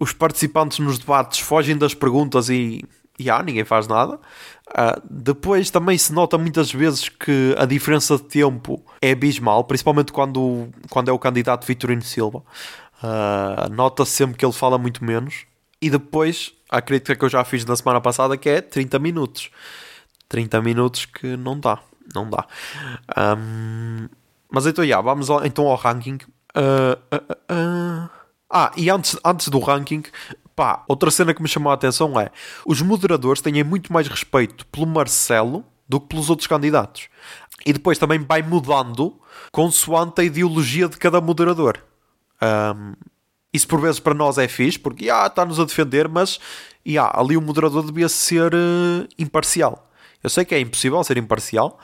os participantes nos debates fogem das perguntas e, e ah, ninguém faz nada. Uh, depois também se nota muitas vezes que a diferença de tempo é abismal, principalmente quando, quando é o candidato Vitorino Silva. Uh, Nota-se sempre que ele fala muito menos. E depois, a crítica que eu já fiz na semana passada, que é 30 minutos. 30 minutos que não dá. Não dá. Um, mas então, yeah, vamos ao, então ao ranking. Uh, ah, e antes, antes do ranking, pá, outra cena que me chamou a atenção é os moderadores têm muito mais respeito pelo Marcelo do que pelos outros candidatos. E depois também vai mudando consoante a ideologia de cada moderador. Um, isso por vezes para nós é fixe, porque ah, está-nos a defender, mas ah, ali o moderador devia ser uh, imparcial. Eu sei que é impossível ser imparcial,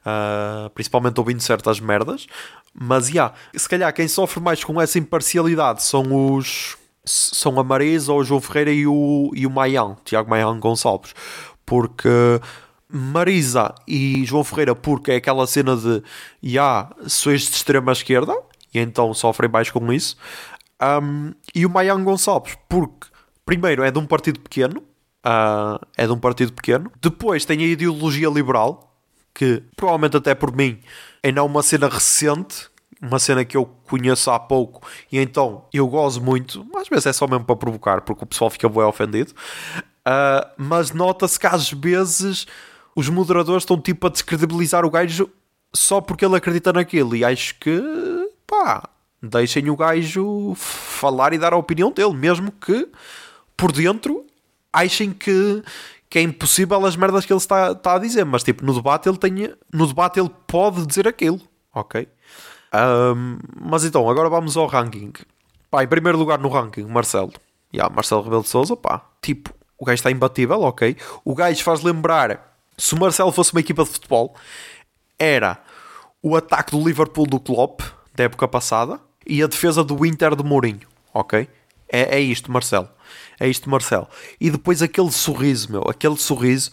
uh, principalmente ouvindo certas merdas, mas já, yeah, se calhar quem sofre mais com essa imparcialidade são os. São a Marisa, o João Ferreira e o, e o Maian, Tiago Maian Gonçalves. Porque Marisa e João Ferreira, porque é aquela cena de já, sois de extrema esquerda, e então sofrem mais com isso. Um, e o Maian Gonçalves, porque primeiro é de um partido pequeno, uh, é de um partido pequeno, depois tem a ideologia liberal, que provavelmente até por mim é não uma cena recente, uma cena que eu conheço há pouco e então eu gosto muito, às vezes é só mesmo para provocar, porque o pessoal fica bem ofendido. Uh, mas nota-se que às vezes os moderadores estão tipo a descredibilizar o gajo só porque ele acredita naquilo e acho que pá, deixem o gajo falar e dar a opinião dele, mesmo que por dentro achem que que é impossível as merdas que ele está, está a dizer, mas tipo, no debate ele tem, no debate ele pode dizer aquilo, ok? Um, mas então, agora vamos ao ranking. Pá, em primeiro lugar no ranking, Marcelo. Yeah, Marcelo Rebelo de Souza, pá. Tipo, o gajo está imbatível, ok? O gajo faz lembrar, se o Marcelo fosse uma equipa de futebol, era o ataque do Liverpool do Klopp, da época passada, e a defesa do Inter de Mourinho, ok? É, é isto, Marcelo é isto Marcelo. E depois aquele sorriso, meu, aquele sorriso,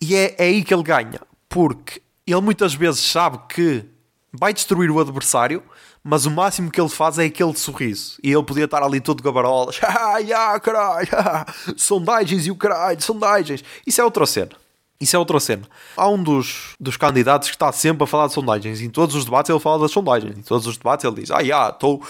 e é, é aí que ele ganha, porque ele muitas vezes sabe que vai destruir o adversário, mas o máximo que ele faz é aquele sorriso. E ele podia estar ali todo gabarolas, ah, yeah, caralho, sondagens e o caralho, sondagens. Isso é outra cena. Isso é outra cena. Há um dos, dos candidatos que está sempre a falar de sondagens. Em todos os debates ele fala das sondagens. Em todos os debates ele diz: Ah, já, estou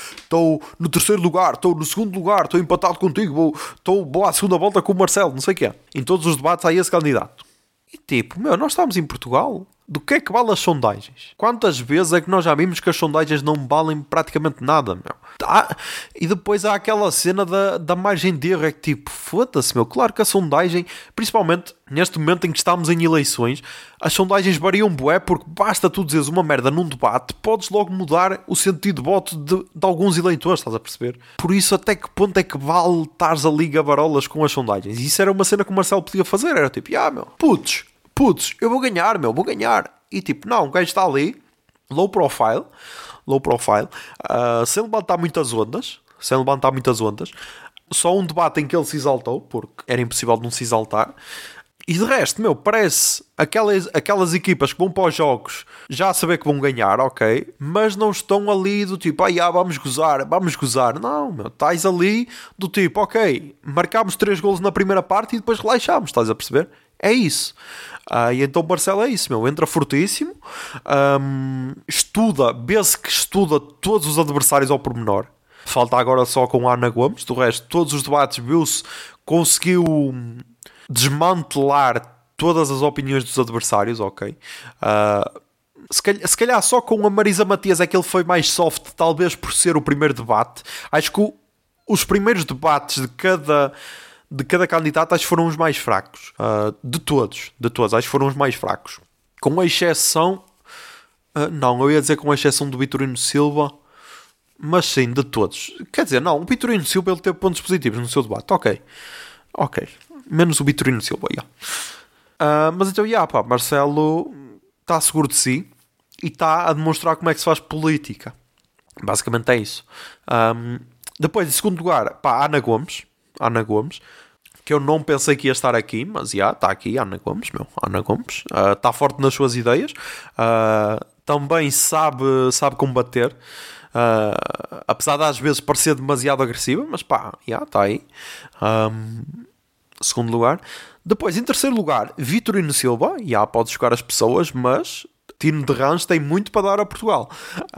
no terceiro lugar, estou no segundo lugar, estou empatado contigo, vou, à segunda volta com o Marcelo, não sei o que é. Em todos os debates há esse candidato. E tipo, meu, nós estamos em Portugal do que é que vale as sondagens? Quantas vezes é que nós já vimos que as sondagens não valem praticamente nada, meu? E depois há aquela cena da, da margem de erro, é que tipo, foda-se, meu. Claro que a sondagem, principalmente neste momento em que estamos em eleições, as sondagens variam bué, porque basta tu dizeres uma merda num debate, podes logo mudar o sentido de voto de, de alguns eleitores, estás a perceber? Por isso, até que ponto é que vale estares ali gabarolas com as sondagens? Isso era uma cena que o Marcelo podia fazer, era tipo, ah, meu, putz, putz, eu vou ganhar, meu, vou ganhar. E tipo, não, o gajo está ali, low profile, low profile, uh, sem levantar muitas ondas, sem levantar muitas ondas. Só um debate em que ele se exaltou, porque era impossível não se exaltar. E de resto, meu, parece aquelas, aquelas equipas que vão para os jogos já saber que vão ganhar, ok, mas não estão ali do tipo, ah, já, vamos gozar, vamos gozar. Não, meu, estás ali do tipo, ok, marcámos três golos na primeira parte e depois relaxámos, estás a perceber? É isso. Uh, e então o Marcelo é isso, meu. Entra fortíssimo, estuda, vê-se que estuda todos os adversários ao pormenor. Falta agora só com a Ana Gomes. Do resto, todos os debates, viu-se, conseguiu desmantelar todas as opiniões dos adversários, ok? Uh, se calhar, se calhar, só com a Marisa Matias é que ele foi mais soft, talvez por ser o primeiro debate. Acho que o, os primeiros debates de cada de cada candidato, acho que foram os mais fracos. Uh, de todos, de todos, acho que foram os mais fracos. Com exceção. Uh, não, eu ia dizer com exceção do Vitorino Silva, mas sim, de todos. Quer dizer, não, o Vitorino Silva ele teve pontos positivos no seu debate, ok. Ok, menos o Vitorino Silva, yeah. Uh, mas então, yeah, pá, Marcelo está seguro de si e está a demonstrar como é que se faz política. Basicamente é isso. Um, depois, em segundo lugar, pá, Ana Gomes. Ana Gomes, que eu não pensei que ia estar aqui, mas já está aqui, Ana Gomes, meu, Ana Gomes, uh, está forte nas suas ideias, uh, também sabe, sabe combater, uh, apesar de às vezes parecer demasiado agressiva, mas pá, já está aí. Um, segundo lugar. Depois, em terceiro lugar, Vitorino Silva. Há, pode jogar as pessoas, mas Tino de Rãs tem muito para dar a Portugal.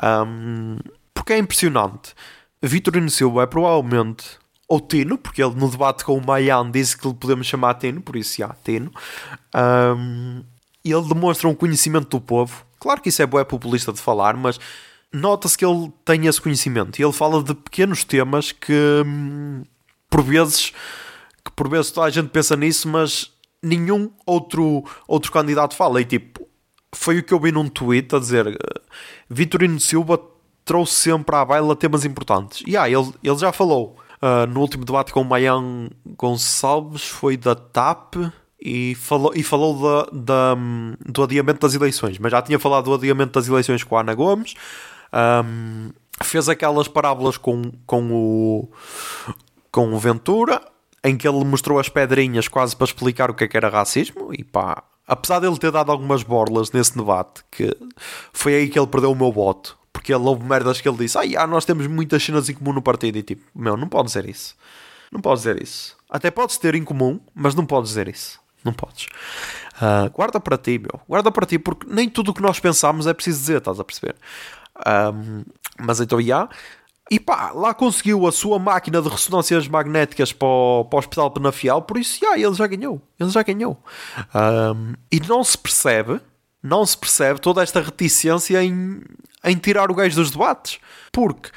Um, porque é impressionante. Vitorino Silva é provavelmente ou Tino, porque ele no debate com o Mayan disse que lhe podemos chamar Tino, por isso já, Tino. Um, ele demonstra um conhecimento do povo. Claro que isso é bué populista de falar, mas nota-se que ele tem esse conhecimento. E ele fala de pequenos temas que, hum, por vezes, que por vezes toda a gente pensa nisso, mas nenhum outro, outro candidato fala. E tipo, foi o que eu vi num tweet a dizer: uh, Vitorino Silva trouxe sempre à baila temas importantes. E ah, ele, ele já falou uh, no último debate com o Mayan Gonçalves, foi da TAP e falou, e falou da, da, do adiamento das eleições, mas já tinha falado do adiamento das eleições com a Ana Gomes. Um, fez aquelas parábolas com, com, o, com o Ventura, em que ele mostrou as pedrinhas quase para explicar o que, é que era racismo. E pá, apesar dele ter dado algumas borlas nesse debate, que foi aí que ele perdeu o meu voto, porque ele houve merdas que ele disse: Ah, nós temos muitas cenas em comum no partido. E tipo, meu, não pode dizer isso. Não pode dizer isso. Até podes ter em comum, mas não podes dizer isso. Não podes. Uh, guarda para ti, meu. Guarda para ti, porque nem tudo o que nós pensamos é preciso dizer, estás a perceber? Um, mas então, já. E pá, lá conseguiu a sua máquina de ressonâncias magnéticas para o, para o Hospital Penafiel, por isso, já, ele já ganhou. Ele já ganhou. Um, e não se percebe, não se percebe toda esta reticência em, em tirar o gajo dos debates. Porque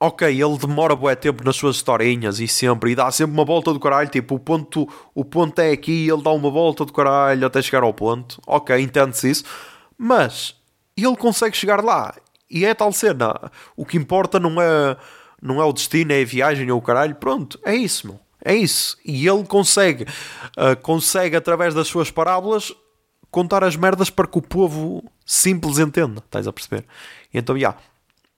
ok, ele demora bué tempo nas suas historinhas e sempre, e dá sempre uma volta do caralho, tipo, o ponto, o ponto é aqui, ele dá uma volta do caralho até chegar ao ponto, ok, entende-se isso, mas ele consegue chegar lá, e é tal cena, o que importa não é, não é o destino, é a viagem ou o caralho, pronto, é isso, meu. É isso. E ele consegue, uh, consegue através das suas parábolas contar as merdas para que o povo simples entenda. Estás a perceber? Então, já. Yeah.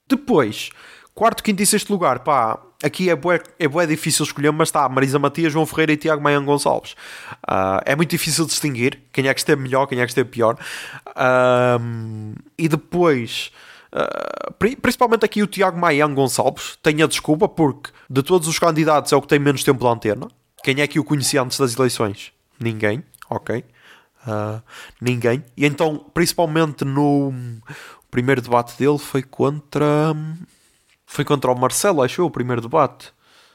Depois, Quarto, quinto e sexto lugar, pá, aqui é bué, é bué difícil escolher, mas está Marisa Matias, João Ferreira e Tiago Maian Gonçalves. Uh, é muito difícil distinguir quem é que esteve melhor, quem é que esteve pior. Uh, e depois, uh, principalmente aqui o Tiago Maian Gonçalves, tem a desculpa porque de todos os candidatos é o que tem menos tempo de antena. Quem é que o conhecia antes das eleições? Ninguém, ok. ninguém. E então, principalmente no primeiro debate dele foi contra foi contra o Marcelo, acho eu, o primeiro debate.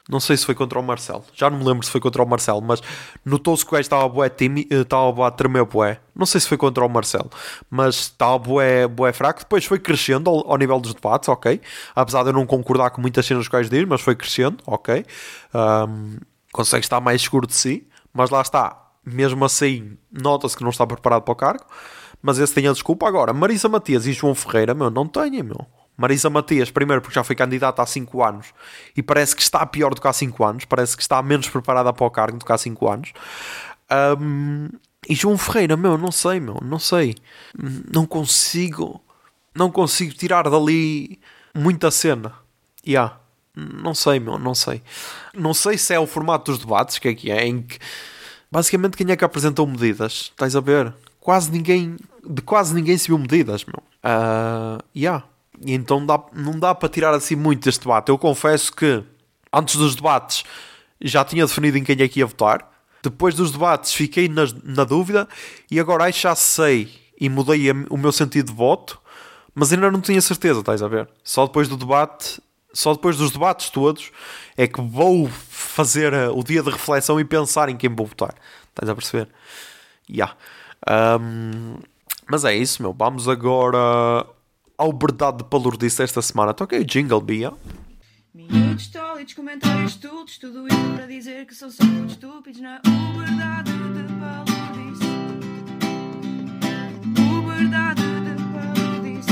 Não sei se foi contra o Marcelo. Já não me lembro se foi contra o Marcelo, mas notou-se que o gajo estava bué eh, estava a tremer bué. Não sei se foi contra o Marcelo, mas estava bué, bué fraco. Depois foi crescendo ao, ao, nível dos debates, ok. Apesar de eu não concordar com muitas cenas que o gajo diz, mas foi crescendo, ok. Um, consegue estar mais seguro de si, mas lá está. Mesmo assim, nota-se que não está preparado para o cargo. Mas esse tem a desculpa. Agora, Marisa Matias e João Ferreira, meu, não têm, meu. Marisa Matias, primeiro porque já foi candidata há 5 anos e parece que está pior do que há 5 anos, parece que está menos preparada para o cargo do que há 5 anos. Um, e João Ferreira, meu, não sei, meu, não sei. Não consigo, não consigo tirar dali muita cena. Yeah. Não sei, meu, não sei. Não sei se é o formato dos debates, que é que é, em que basicamente quem é que apresentou medidas? Estás a ver? Quase ninguém, de quase ninguém se viu medidas, meu. Uh, yeah. E então dá, não dá para tirar assim muito deste debate. Eu confesso que antes dos debates já tinha definido em quem é que ia votar. Depois dos debates fiquei na, na dúvida e agora já sei e mudei a, o meu sentido de voto, mas ainda não tinha certeza, estás a ver? Só depois do debate, só depois dos debates todos é que vou fazer uh, o dia de reflexão e pensar em quem vou votar. Estás a perceber? Yeah. Um, mas é isso, meu. Vamos agora ao verdade de palurdice esta semana. Toquei o jingle, Bia. Minutos tólitos, comentários estúpidos, tudo isso para dizer que são só muito estúpidos na verdade de palurdice. verdade de palurdice.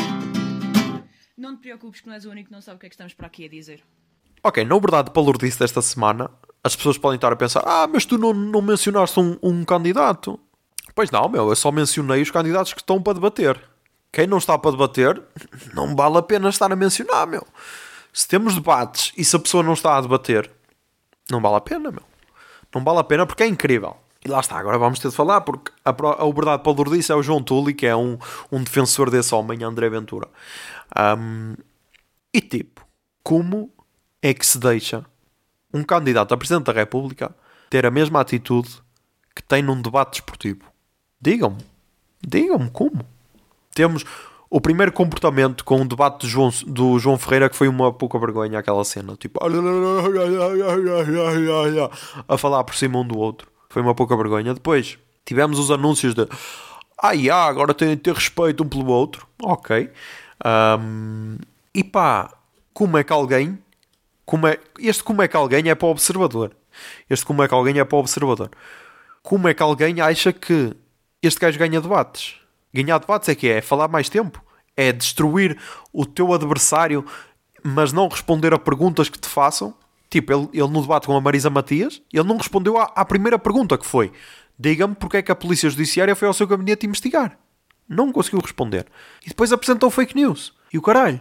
Não te preocupes que não és o único que não sabe o que é que estamos para aqui a dizer. Ok, na verdade de palurdice desta semana, as pessoas podem estar a pensar ah, mas tu não, não mencionaste um, um candidato. Pois não, meu, eu só mencionei os candidatos que estão para debater. Quem não está para debater, não vale a pena estar a mencionar, meu. Se temos debates e se a pessoa não está a debater, não vale a pena, meu. Não vale a pena porque é incrível. E lá está, agora vamos ter de falar, porque a, a verdade para o é o João Tulli, que é um, um defensor desse homem, André Ventura. Um, e tipo, como é que se deixa um candidato a Presidente da República ter a mesma atitude que tem num debate desportivo? Digam-me. Digam-me como. Temos o primeiro comportamento com o debate do João, do João Ferreira que foi uma pouca vergonha aquela cena. Tipo, a falar por cima um do outro. Foi uma pouca vergonha. Depois tivemos os anúncios de ah, agora tem de ter respeito um pelo outro. Ok. Um, e pá, como é que alguém. Como é, este como é que alguém é para o observador. Este como é que alguém é para o observador. Como é que alguém acha que este gajo ganha debates? Ganhar debates é que é, é falar mais tempo. É destruir o teu adversário, mas não responder a perguntas que te façam. Tipo, ele, ele no debate com a Marisa Matias, ele não respondeu à, à primeira pergunta que foi diga-me porque é que a Polícia Judiciária foi ao seu gabinete investigar. Não conseguiu responder. E depois apresentou fake news. E o caralho.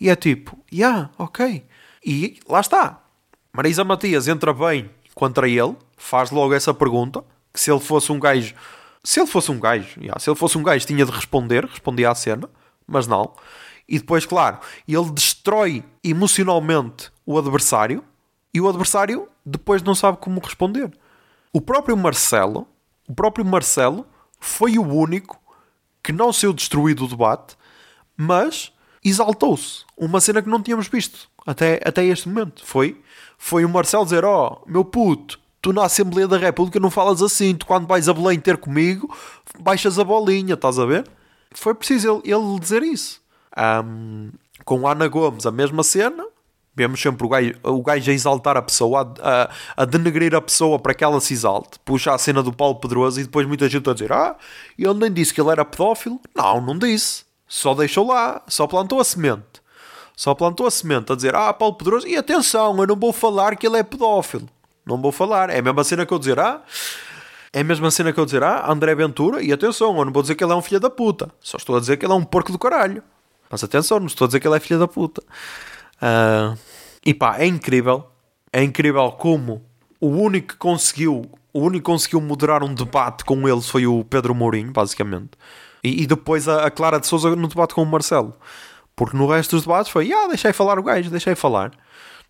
E é tipo, yeah, ok. E lá está. Marisa Matias entra bem contra ele, faz logo essa pergunta, que se ele fosse um gajo... Se ele fosse um gajo, yeah, se ele fosse um gajo tinha de responder, respondia à cena, mas não. E depois, claro, ele destrói emocionalmente o adversário e o adversário depois não sabe como responder. O próprio Marcelo, o próprio Marcelo foi o único que não saiu destruído o debate, mas exaltou-se. Uma cena que não tínhamos visto até, até este momento. Foi, foi o Marcelo dizer: oh, meu puto, tu na Assembleia da República não falas assim. Tu, quando vais a Belém ter comigo, baixas a bolinha, estás a ver? Foi preciso ele, ele dizer isso. Um, com Ana Gomes, a mesma cena. Vemos sempre o gajo, o gajo a exaltar a pessoa, a, a, a, denegrir a pessoa para que ela se exalte. Puxa a cena do Paulo Pedroso e depois muita gente a dizer: Ah, ele nem disse que ele era pedófilo. Não, não disse. Só deixou lá, só plantou a semente. Só plantou a semente a dizer: Ah, Paulo Pedroso, e atenção, eu não vou falar que ele é pedófilo. Não vou falar. É a mesma cena que eu dizer: Ah, é a mesma cena que eu dizer: Ah, André Ventura, e atenção, eu não vou dizer que ele é um filho da puta. Só estou a dizer que ele é um porco do caralho. Mas atenção, não estou a dizer que ele é filho da puta. Uh, e pá, é incrível. É incrível como o único que conseguiu, o único que conseguiu moderar um debate com eles foi o Pedro Mourinho, basicamente. E, e depois a, a, Clara de Souza no debate com o Marcelo. Porque no resto dos debates foi, ah, deixei falar o gajo, deixei falar.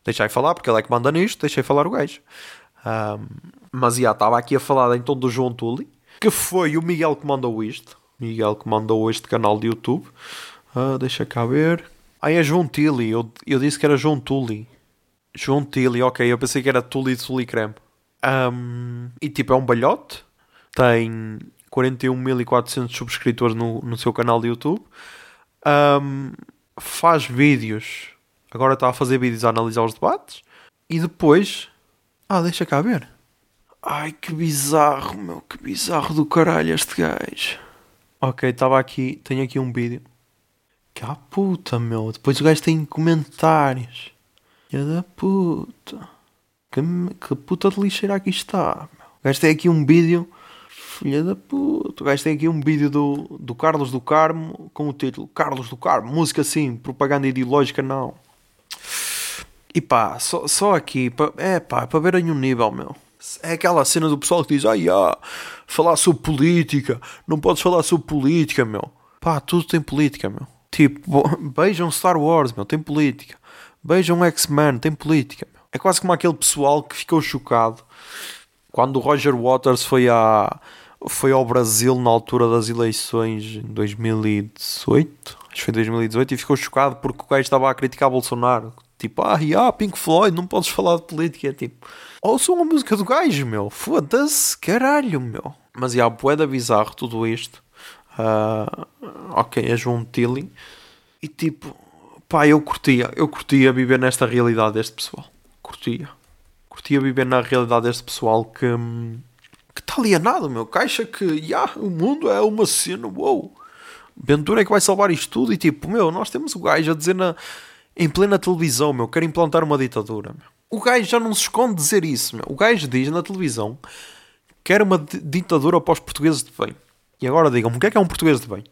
Deixei falar, porque ele é que manda nisto, deixei falar o gajo. Um, mas já estava aqui a falar então do João Tulli, que foi o Miguel que mandou isto. Miguel que mandou este canal de YouTube. Uh, deixa cá ver. Ah, é João Tilly. Eu, eu disse que era João Tully. João Tilly, ok. Eu pensei que era Tully de Tully Creme. Um, e tipo, é um balhote. Tem 41.400 subscritores no, no seu canal de YouTube. Um, faz vídeos. Agora está a fazer vídeos a analisar os debates. E depois. Ah, deixa cá ver. Ai, que bizarro, meu. Que bizarro do caralho este gajo. Ok, estava aqui. Tenho aqui um vídeo. Que a puta, meu. Depois o gajo tem comentários. Filha da puta. Que, que puta de lixeira aqui está, meu. O gajo tem aqui um vídeo. Filha da puta. O gajo tem aqui um vídeo do, do Carlos do Carmo com o título Carlos do Carmo. Música sim, propaganda ideológica não. E pá, só, só aqui, pá, é pá, para verem o nível, meu. É aquela cena do pessoal que diz: ai, ah, falar sobre política, não podes falar sobre política, meu. Pá, tudo tem política, meu. Tipo, beijam Star Wars, meu, tem política. Beijam X-Men, tem política. Meu. É quase como aquele pessoal que ficou chocado quando o Roger Waters foi, a, foi ao Brasil na altura das eleições em 2018. Acho que foi 2018 e ficou chocado porque o gajo estava a criticar Bolsonaro. Tipo, ah, yeah, Pink Floyd, não podes falar de política. É tipo, ouçam a música do gajo, meu. Foda-se, caralho, meu. Mas, yeah, boeda bizarro tudo isto. Uh, ok, é João Tilly. E tipo, pá, eu curtia, eu curtia viver nesta realidade deste pessoal. Curtia. Curtia viver na realidade deste pessoal que que está alienado, meu. Caixa que, yeah, o mundo é uma cena, uou. Ventura é que vai salvar isto tudo e tipo, meu, nós temos o gajo a dizer na, em plena televisão, meu, quer implantar uma ditadura. O gajo já não se esconde dizer isso, meu. O gajo diz na televisão que era uma ditadura para os portugueses de bem. E agora digam-me, o que é que é um português de bem?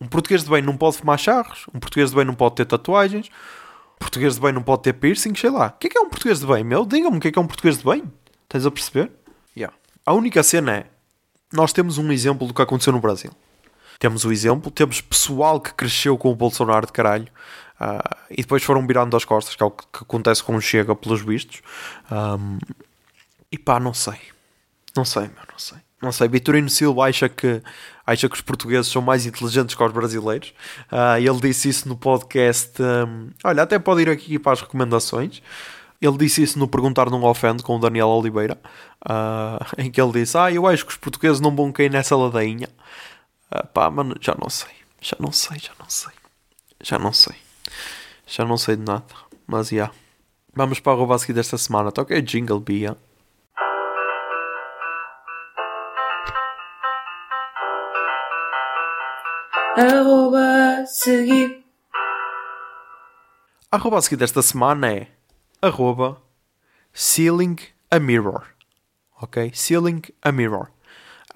Um português de bem não pode fumar charros, um português de bem não pode ter tatuagens, um português de bem não pode ter piercing, sei lá. O que é que é um português de bem, meu? Digam-me o que é que é um português de bem. Estás a perceber? Yeah. A única cena é, nós temos um exemplo do que aconteceu no Brasil. Temos o exemplo, temos pessoal que cresceu com o Bolsonaro de caralho uh, e depois foram virando das costas, que é o que, acontece com o Chega, pelos vistos. Um, e pá, não sei. Não sei, meu, não sei. não sei, Vitorino Silva acha que, acha que os portugueses são mais inteligentes que os brasileiros. Uh, ele disse isso no podcast. Um, olha, até pode ir aqui para as recomendações. Ele disse isso no Perguntar Não Ofende com o Daniel Oliveira, uh, em que ele disse: Ah, eu acho que os portugueses não vão cair nessa ladainha. Uh, pá, mano, já não sei, já não sei, já não sei, já não sei, já não sei de nada. Mas já. Yeah. Vamos para o arroba desta semana. Toca okay, Jingle Bia. Arroba seguir. A arroba a seguir desta semana é arroba Sealing a Mirror. Ok? Sealing a Mirror.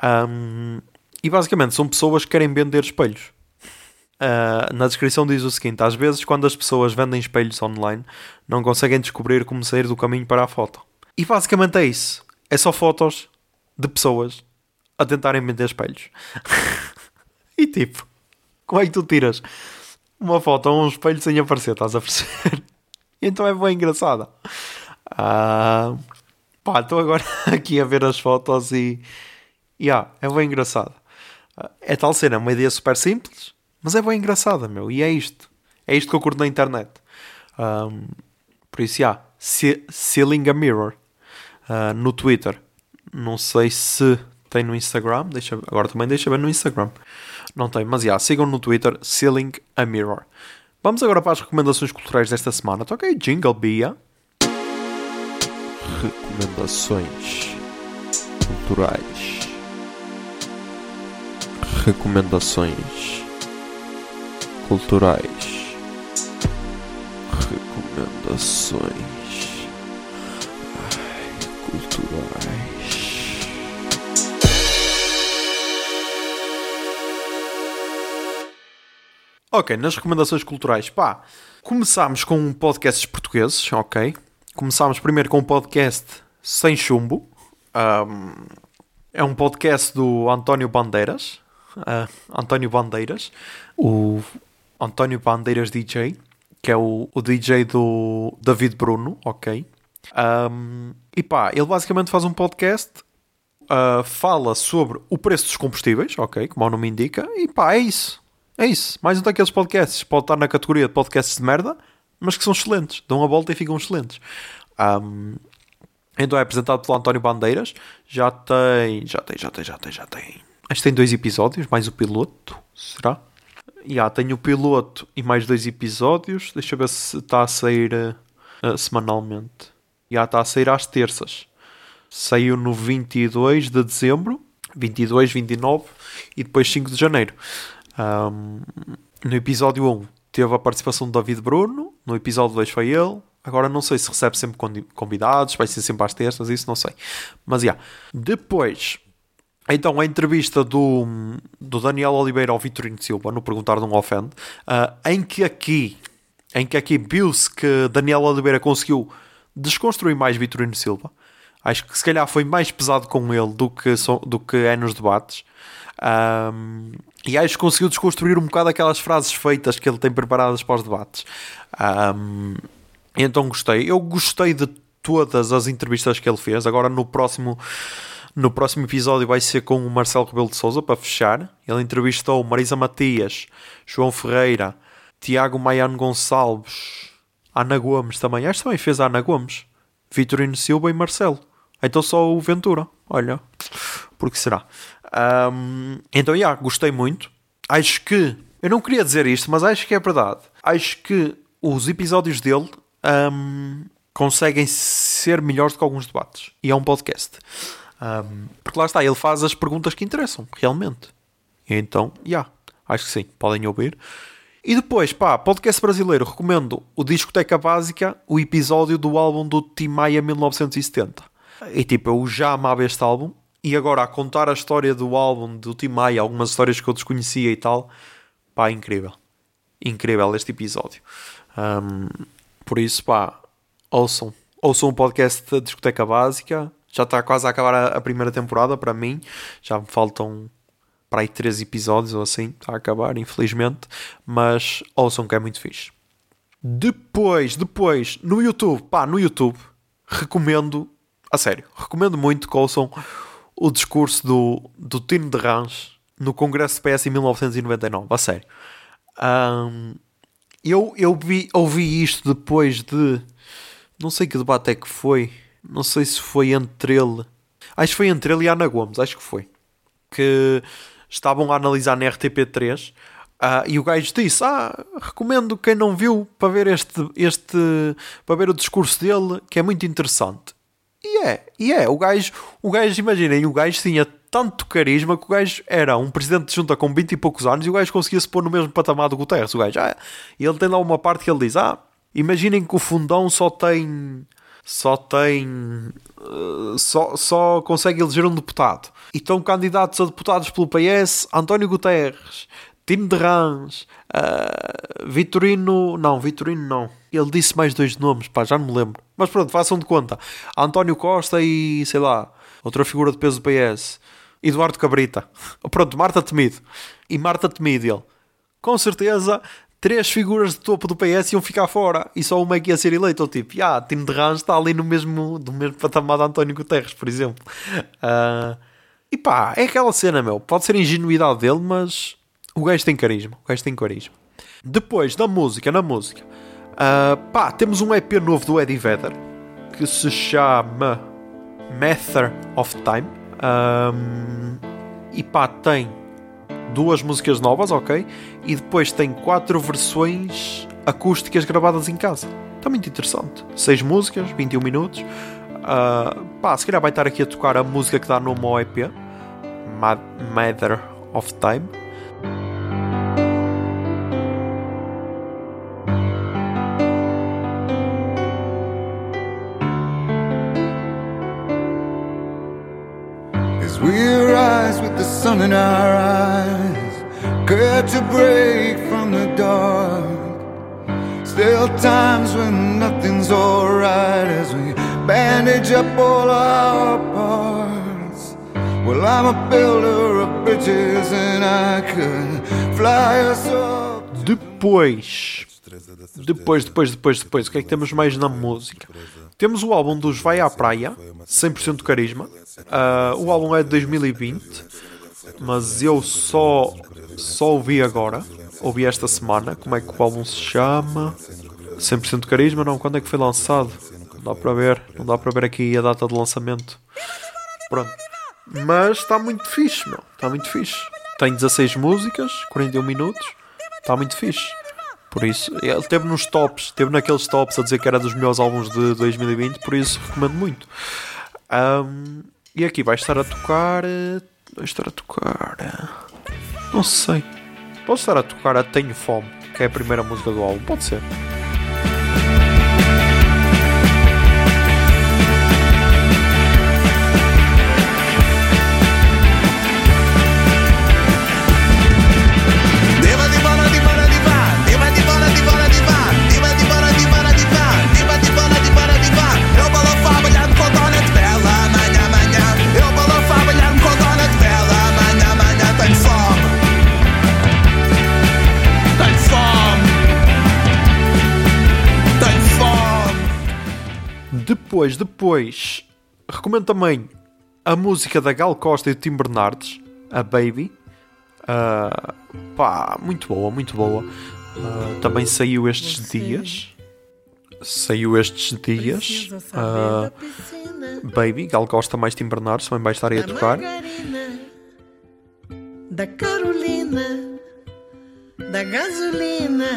Um, e basicamente são pessoas que querem vender espelhos. Uh, na descrição diz o seguinte: às vezes, quando as pessoas vendem espelhos online, não conseguem descobrir como sair do caminho para a foto. E basicamente é isso. É só fotos de pessoas a tentarem vender espelhos. e tipo, como é que tu tiras uma foto a um espelho sem aparecer? Estás a perceber? Então é bem engraçada. Uh, pá, estou agora aqui a ver as fotos e. Yeah, é bem engraçada. Uh, é tal cena, uma ideia super simples, mas é bem engraçada, meu. E é isto. É isto que eu curto na internet. Um, por isso, já. Yeah, Sealing a Mirror. Uh, no Twitter. Não sei se tem no Instagram. Deixa, agora também deixa ver no Instagram. Não tem, mas já. Yeah, sigam no Twitter Sealing a Mirror. Vamos agora para as recomendações culturais desta semana. Toquei Jingle Bia. Recomendações culturais. Recomendações culturais. Recomendações Ai, culturais. Ok, nas recomendações culturais, pá, começámos com podcasts portugueses, ok? Começámos primeiro com um podcast Sem Chumbo. Um, é um podcast do António Bandeiras. Uh, António Bandeiras. O António Bandeiras DJ, que é o, o DJ do David Bruno, ok? Um, e pá, ele basicamente faz um podcast Uh, fala sobre o preço dos combustíveis, ok, como o nome indica, e pá, é isso. É isso. Mais um daqueles podcasts. Pode estar na categoria de podcasts de merda, mas que são excelentes. Dão a volta e ficam excelentes. Um, então é apresentado pelo António Bandeiras. Já tem. Já tem, já tem, já tem, já tem. Acho que tem dois episódios, mais o piloto. Será? Já tem o piloto e mais dois episódios. Deixa eu ver se está a sair uh, semanalmente. Já está a sair às terças. Saiu no 22 de dezembro, 22, 29 e depois 5 de janeiro. Um, no episódio 1 teve a participação de David Bruno, no episódio 2 foi ele. Agora não sei se recebe sempre convidados, vai ser sempre às terças, isso não sei. Mas já. Yeah. Depois, então a entrevista do, do Daniel Oliveira ao Vitorino Silva, no Perguntar Não Ofende, uh, em que aqui, em que aqui viu-se que Daniel Oliveira conseguiu desconstruir mais Vitorino Silva. Acho que se calhar foi mais pesado com ele do que, do que é nos debates. Um, e acho que conseguiu desconstruir um bocado aquelas frases feitas que ele tem preparadas para os debates. Um, então gostei. Eu gostei de todas as entrevistas que ele fez. Agora no próximo, no próximo episódio vai ser com o Marcelo Rebelo de Souza para fechar. Ele entrevistou Marisa Matias, João Ferreira, Tiago Maiano Gonçalves, Ana Gomes também. Acho que também fez a Ana Gomes, Vitorino Silva e Marcelo. Então só o Ventura. Olha, por que será? Um, então, yeah, gostei muito. Acho que, eu não queria dizer isto, mas acho que é verdade. Acho que os episódios dele um, conseguem ser melhores do que alguns debates. E é um podcast. Um, porque lá está, ele faz as perguntas que interessam, realmente. Então, já, yeah, acho que sim, podem ouvir. E depois, pá, podcast brasileiro, recomendo o Discoteca Básica, o episódio do álbum do Tim Maia 1970. E tipo, eu já amava este álbum e agora, a contar a história do álbum do Tim Maia, algumas histórias que eu desconhecia e tal, pá, incrível. Incrível este episódio. Um, por isso, pá, ouçam. Ouçam o podcast da Discoteca Básica. Já está quase a acabar a, a, primeira temporada para mim. Já me faltam para aí três episódios ou assim. Está a acabar, infelizmente. Mas ouçam que é muito fixe. Depois, depois, no YouTube, pá, no YouTube, recomendo, a sério, recomendo muito que ouçam o discurso do, do Tino de Rãs no Congresso do PS em 1999, a sério. Um, eu eu vi, ouvi isto depois de. Não sei que debate é que foi. Não sei se foi entre ele. Acho que foi entre ele e Ana Gomes, acho que foi. Que estavam a analisar na RTP3 uh, ah, e o gajo disse: Ah, recomendo quem não viu para ver este, este para ver o discurso dele, que é muito interessante. E é, e é, o gajo, o gajo, imaginem, o gajo tinha tanto carisma que o gajo era um presidente de junta com 20 e poucos anos e o gajo conseguia se pôr no mesmo patamar do Guterres. O gajo, ah, e ele tem lá uma parte que ele diz: Ah, imaginem que o fundão só tem. Só tem. Uh, só, só consegue eleger um deputado. E estão candidatos a deputados pelo PS António Guterres, Tino de Rãs, uh, Vitorino. Não, Vitorino não. Ele disse mais dois nomes, pá, já não me lembro. Mas pronto, façam de conta. António Costa e sei lá, outra figura de peso do PS. Eduardo Cabrita. Pronto, Marta Temido. E Marta Temido, ele. Com certeza, três figuras de topo do PS iam ficar fora e só uma é que ia ser eleito. Ou tipo, ah, Tino de Rãs está ali no mesmo, no mesmo patamar de António Guterres, por exemplo. Uh, e pá, é aquela cena, meu. Pode ser ingenuidade dele, mas o gajo tem carisma. O gajo tem carisma. Depois, na música, na música. Uh, pá, temos um EP novo do Eddie Vedder que se chama Matter of Time. Um, e pá, tem duas músicas novas, ok? E depois tem quatro versões acústicas gravadas em casa. Está muito interessante. Seis músicas, 21 minutos. Uh, pá, se calhar vai estar aqui a tocar a música que dá nome ao EP, Matter of Time. Sun in our eyes, catch a break from the dark. Still times when nothing's alright as we bandage up all our parts. Well, I'm a builder of bridges and I could fly us up. Depois, depois, depois, depois, depois, o que é que temos mais na música? Temos o álbum dos Vai à Praia, 100% carisma. Uh, o álbum é de 2020 mas eu só só ouvi agora, ouvi esta semana, como é que o álbum se chama? 100% carisma, não, quando é que foi lançado? Não dá para ver, não dá para ver aqui a data de lançamento. Pronto. Mas está muito fixe, meu. Está muito fixe. Tem 16 músicas, 41 minutos. Está muito fixe. Por isso, ele teve nos tops, teve naqueles tops a dizer que era dos melhores álbuns de 2020, por isso recomendo muito. Um, e aqui vai estar a tocar Vai estar a tocar. Não sei. Pode estar a tocar a Tenho Fome, que é a primeira música do álbum. Pode ser. Depois, depois, recomendo também a música da Gal Costa e do Tim Bernardes, a Baby. Uh, pá, muito boa, muito boa. Uh, também saiu estes dias. Saiu estes dias. Uh, Baby, Gal Costa mais Tim Bernardes também vai estar aí a tocar. Da Carolina, da gasolina.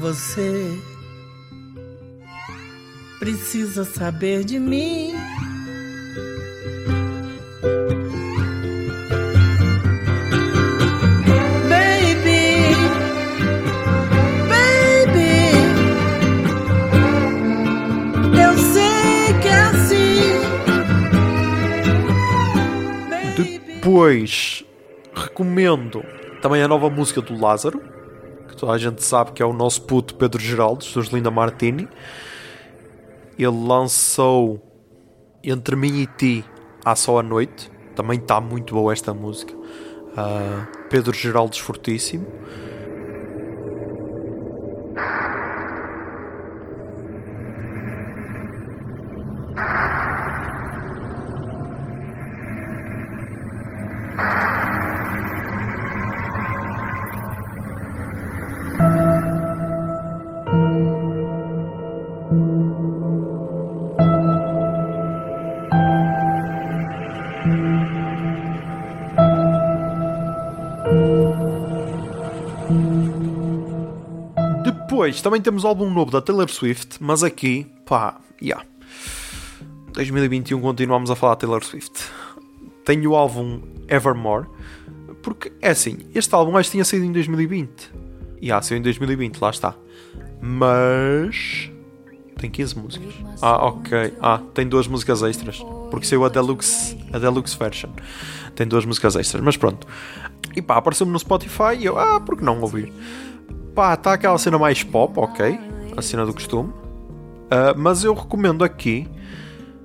Você precisa saber de mim. É assim. Depois recomendo também a nova música do Lázaro, que toda a gente sabe que é o nosso puto Pedro Geraldo, dos Linda Martini ele lançou Entre Mim e Ti à Só à Noite. Também está muito boa esta música. Uh, Pedro Geraldes Fortíssimo. thank Também temos o álbum novo da Taylor Swift, mas aqui, pá, yeah. 2021 continuamos a falar de Taylor Swift. Tenho o álbum Evermore, porque é assim, este álbum acho que tinha saído em 2020. E yeah, saiu em 2020, lá está. Mas. Tem 15 músicas. Ah, ok. Ah, tem duas músicas extras. Porque saiu a Deluxe, a Deluxe Version. Tem duas músicas extras, mas pronto. E pá, apareceu-me no Spotify e eu, ah, por que não ouvir? Pá, está aquela cena mais pop, ok. A cena do costume. Uh, mas eu recomendo aqui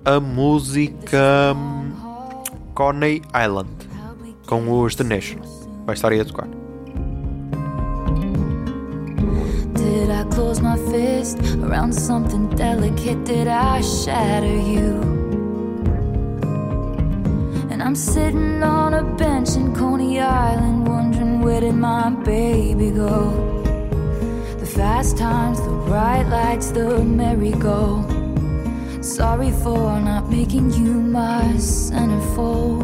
a música hum, Coney Island com os The Nation. Vai estar aí a tocar. Did I close my fist around something delicate? Did I shatter you? And I'm sitting on a bench in Coney Island, wondering where did my baby go? Fast times, the bright lights, the merry-go. Sorry for not making you my centerfold.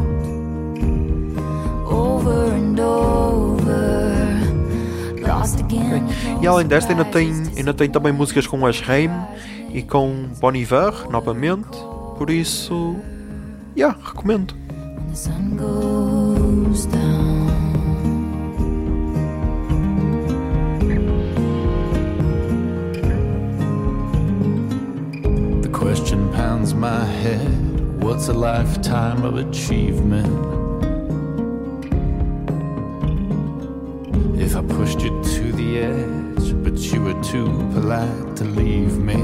Over and over, lost again. E além desta, ainda tem, ainda tem também músicas com as Haim e com Bon Iver, novamente. Por isso, yeah, recomendo. When the sun goes down. Pounds my head What's a lifetime of achievement? If I pushed you to the edge, but you were too polite to leave me.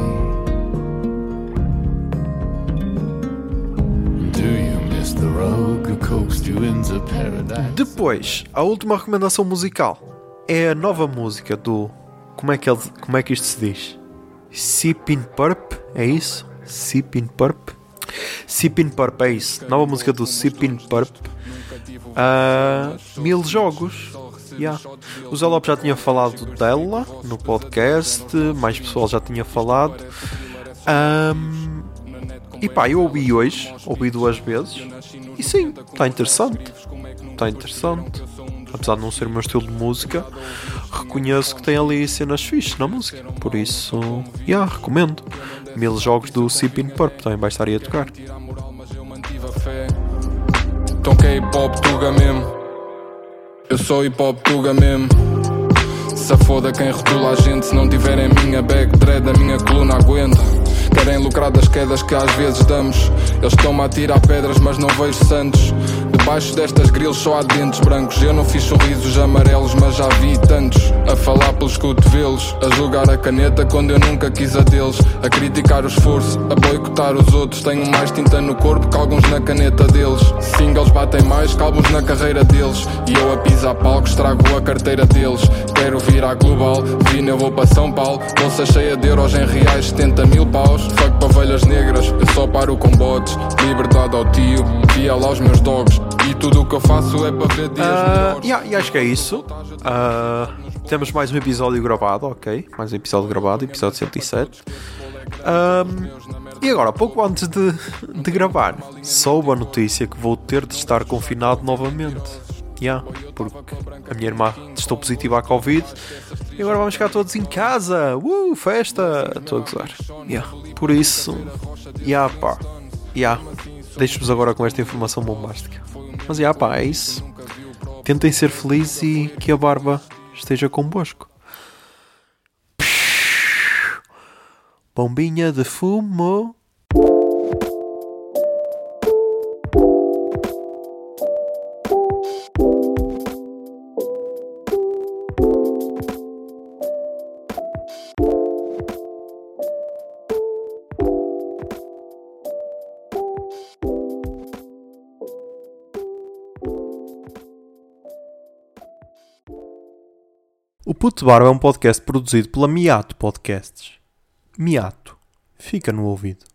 Depois, a última recomendação musical é a nova música do. Como é que, ele, como é que isto se diz? Sippin' Purp? É isso? Sippin' Purp? Sippin' Purp, é isso. Nova música do Sippin' Purp. Ah, mil jogos. Yeah. O Zé Lopes já tinha falado dela no podcast, mais pessoal já tinha falado. Ahm, e pá, eu ouvi hoje, ouvi duas vezes, e sim, está interessante. Está interessante. Apesar de não ser o meu estilo de música, reconheço que tem ali cenas fixes na música. Por isso, yeah, recomendo. Mil jogos do Sipping Purp também vai estar aí a tocar. a. Então que é hip hop tuga mesmo. Eu sou hip hop tuga mesmo. Se foda quem rotula a gente se não tiver em minha back dread, a minha coluna aguenta. Querem lucrar das quedas que às vezes damos. Eles estão-me a tirar pedras, mas não vejo santos. Debaixo destas grilos só há dentes brancos. Eu não fiz sorrisos amarelos, mas já vi tantos. A falar pelos cotovelos, a julgar a caneta quando eu nunca quis a deles. A criticar o esforço, a boicotar os outros. Tenho mais tinta no corpo que alguns na caneta deles. Singles batem mais que álbuns na carreira deles. E eu a pisar palcos trago a carteira deles. Quero vir à global, vim eu vou para São Paulo. Bolsa cheia de euros em reais, 70 mil paus. Fuck para ovelhas negras, eu só paro com botes. Liberdade ao tio, fiel aos meus dogs. E tudo o que eu faço é para ver dias melhores. yeah, e acho que é isso. Ah, temos mais um episódio gravado, ok? Mais um episódio gravado, episódio 107. Ahm, e agora, pouco antes de, de gravar, soube a notícia que vou ter de estar confinado novamente. Yeah, porque a minha irmã testou positiva à Covid e agora vamos ficar todos em casa. Uh, festa! Estou a gozar. Yeah, por isso, yeah, pá. Yeah, deixo-vos agora com esta informação bombástica. Mas yeah, pá, é isso. Tentem ser felizes e que a barba esteja convosco. Bombinha de fumo. Puto de Barba é um podcast produzido pela Miato Podcasts. Miato. Fica no ouvido.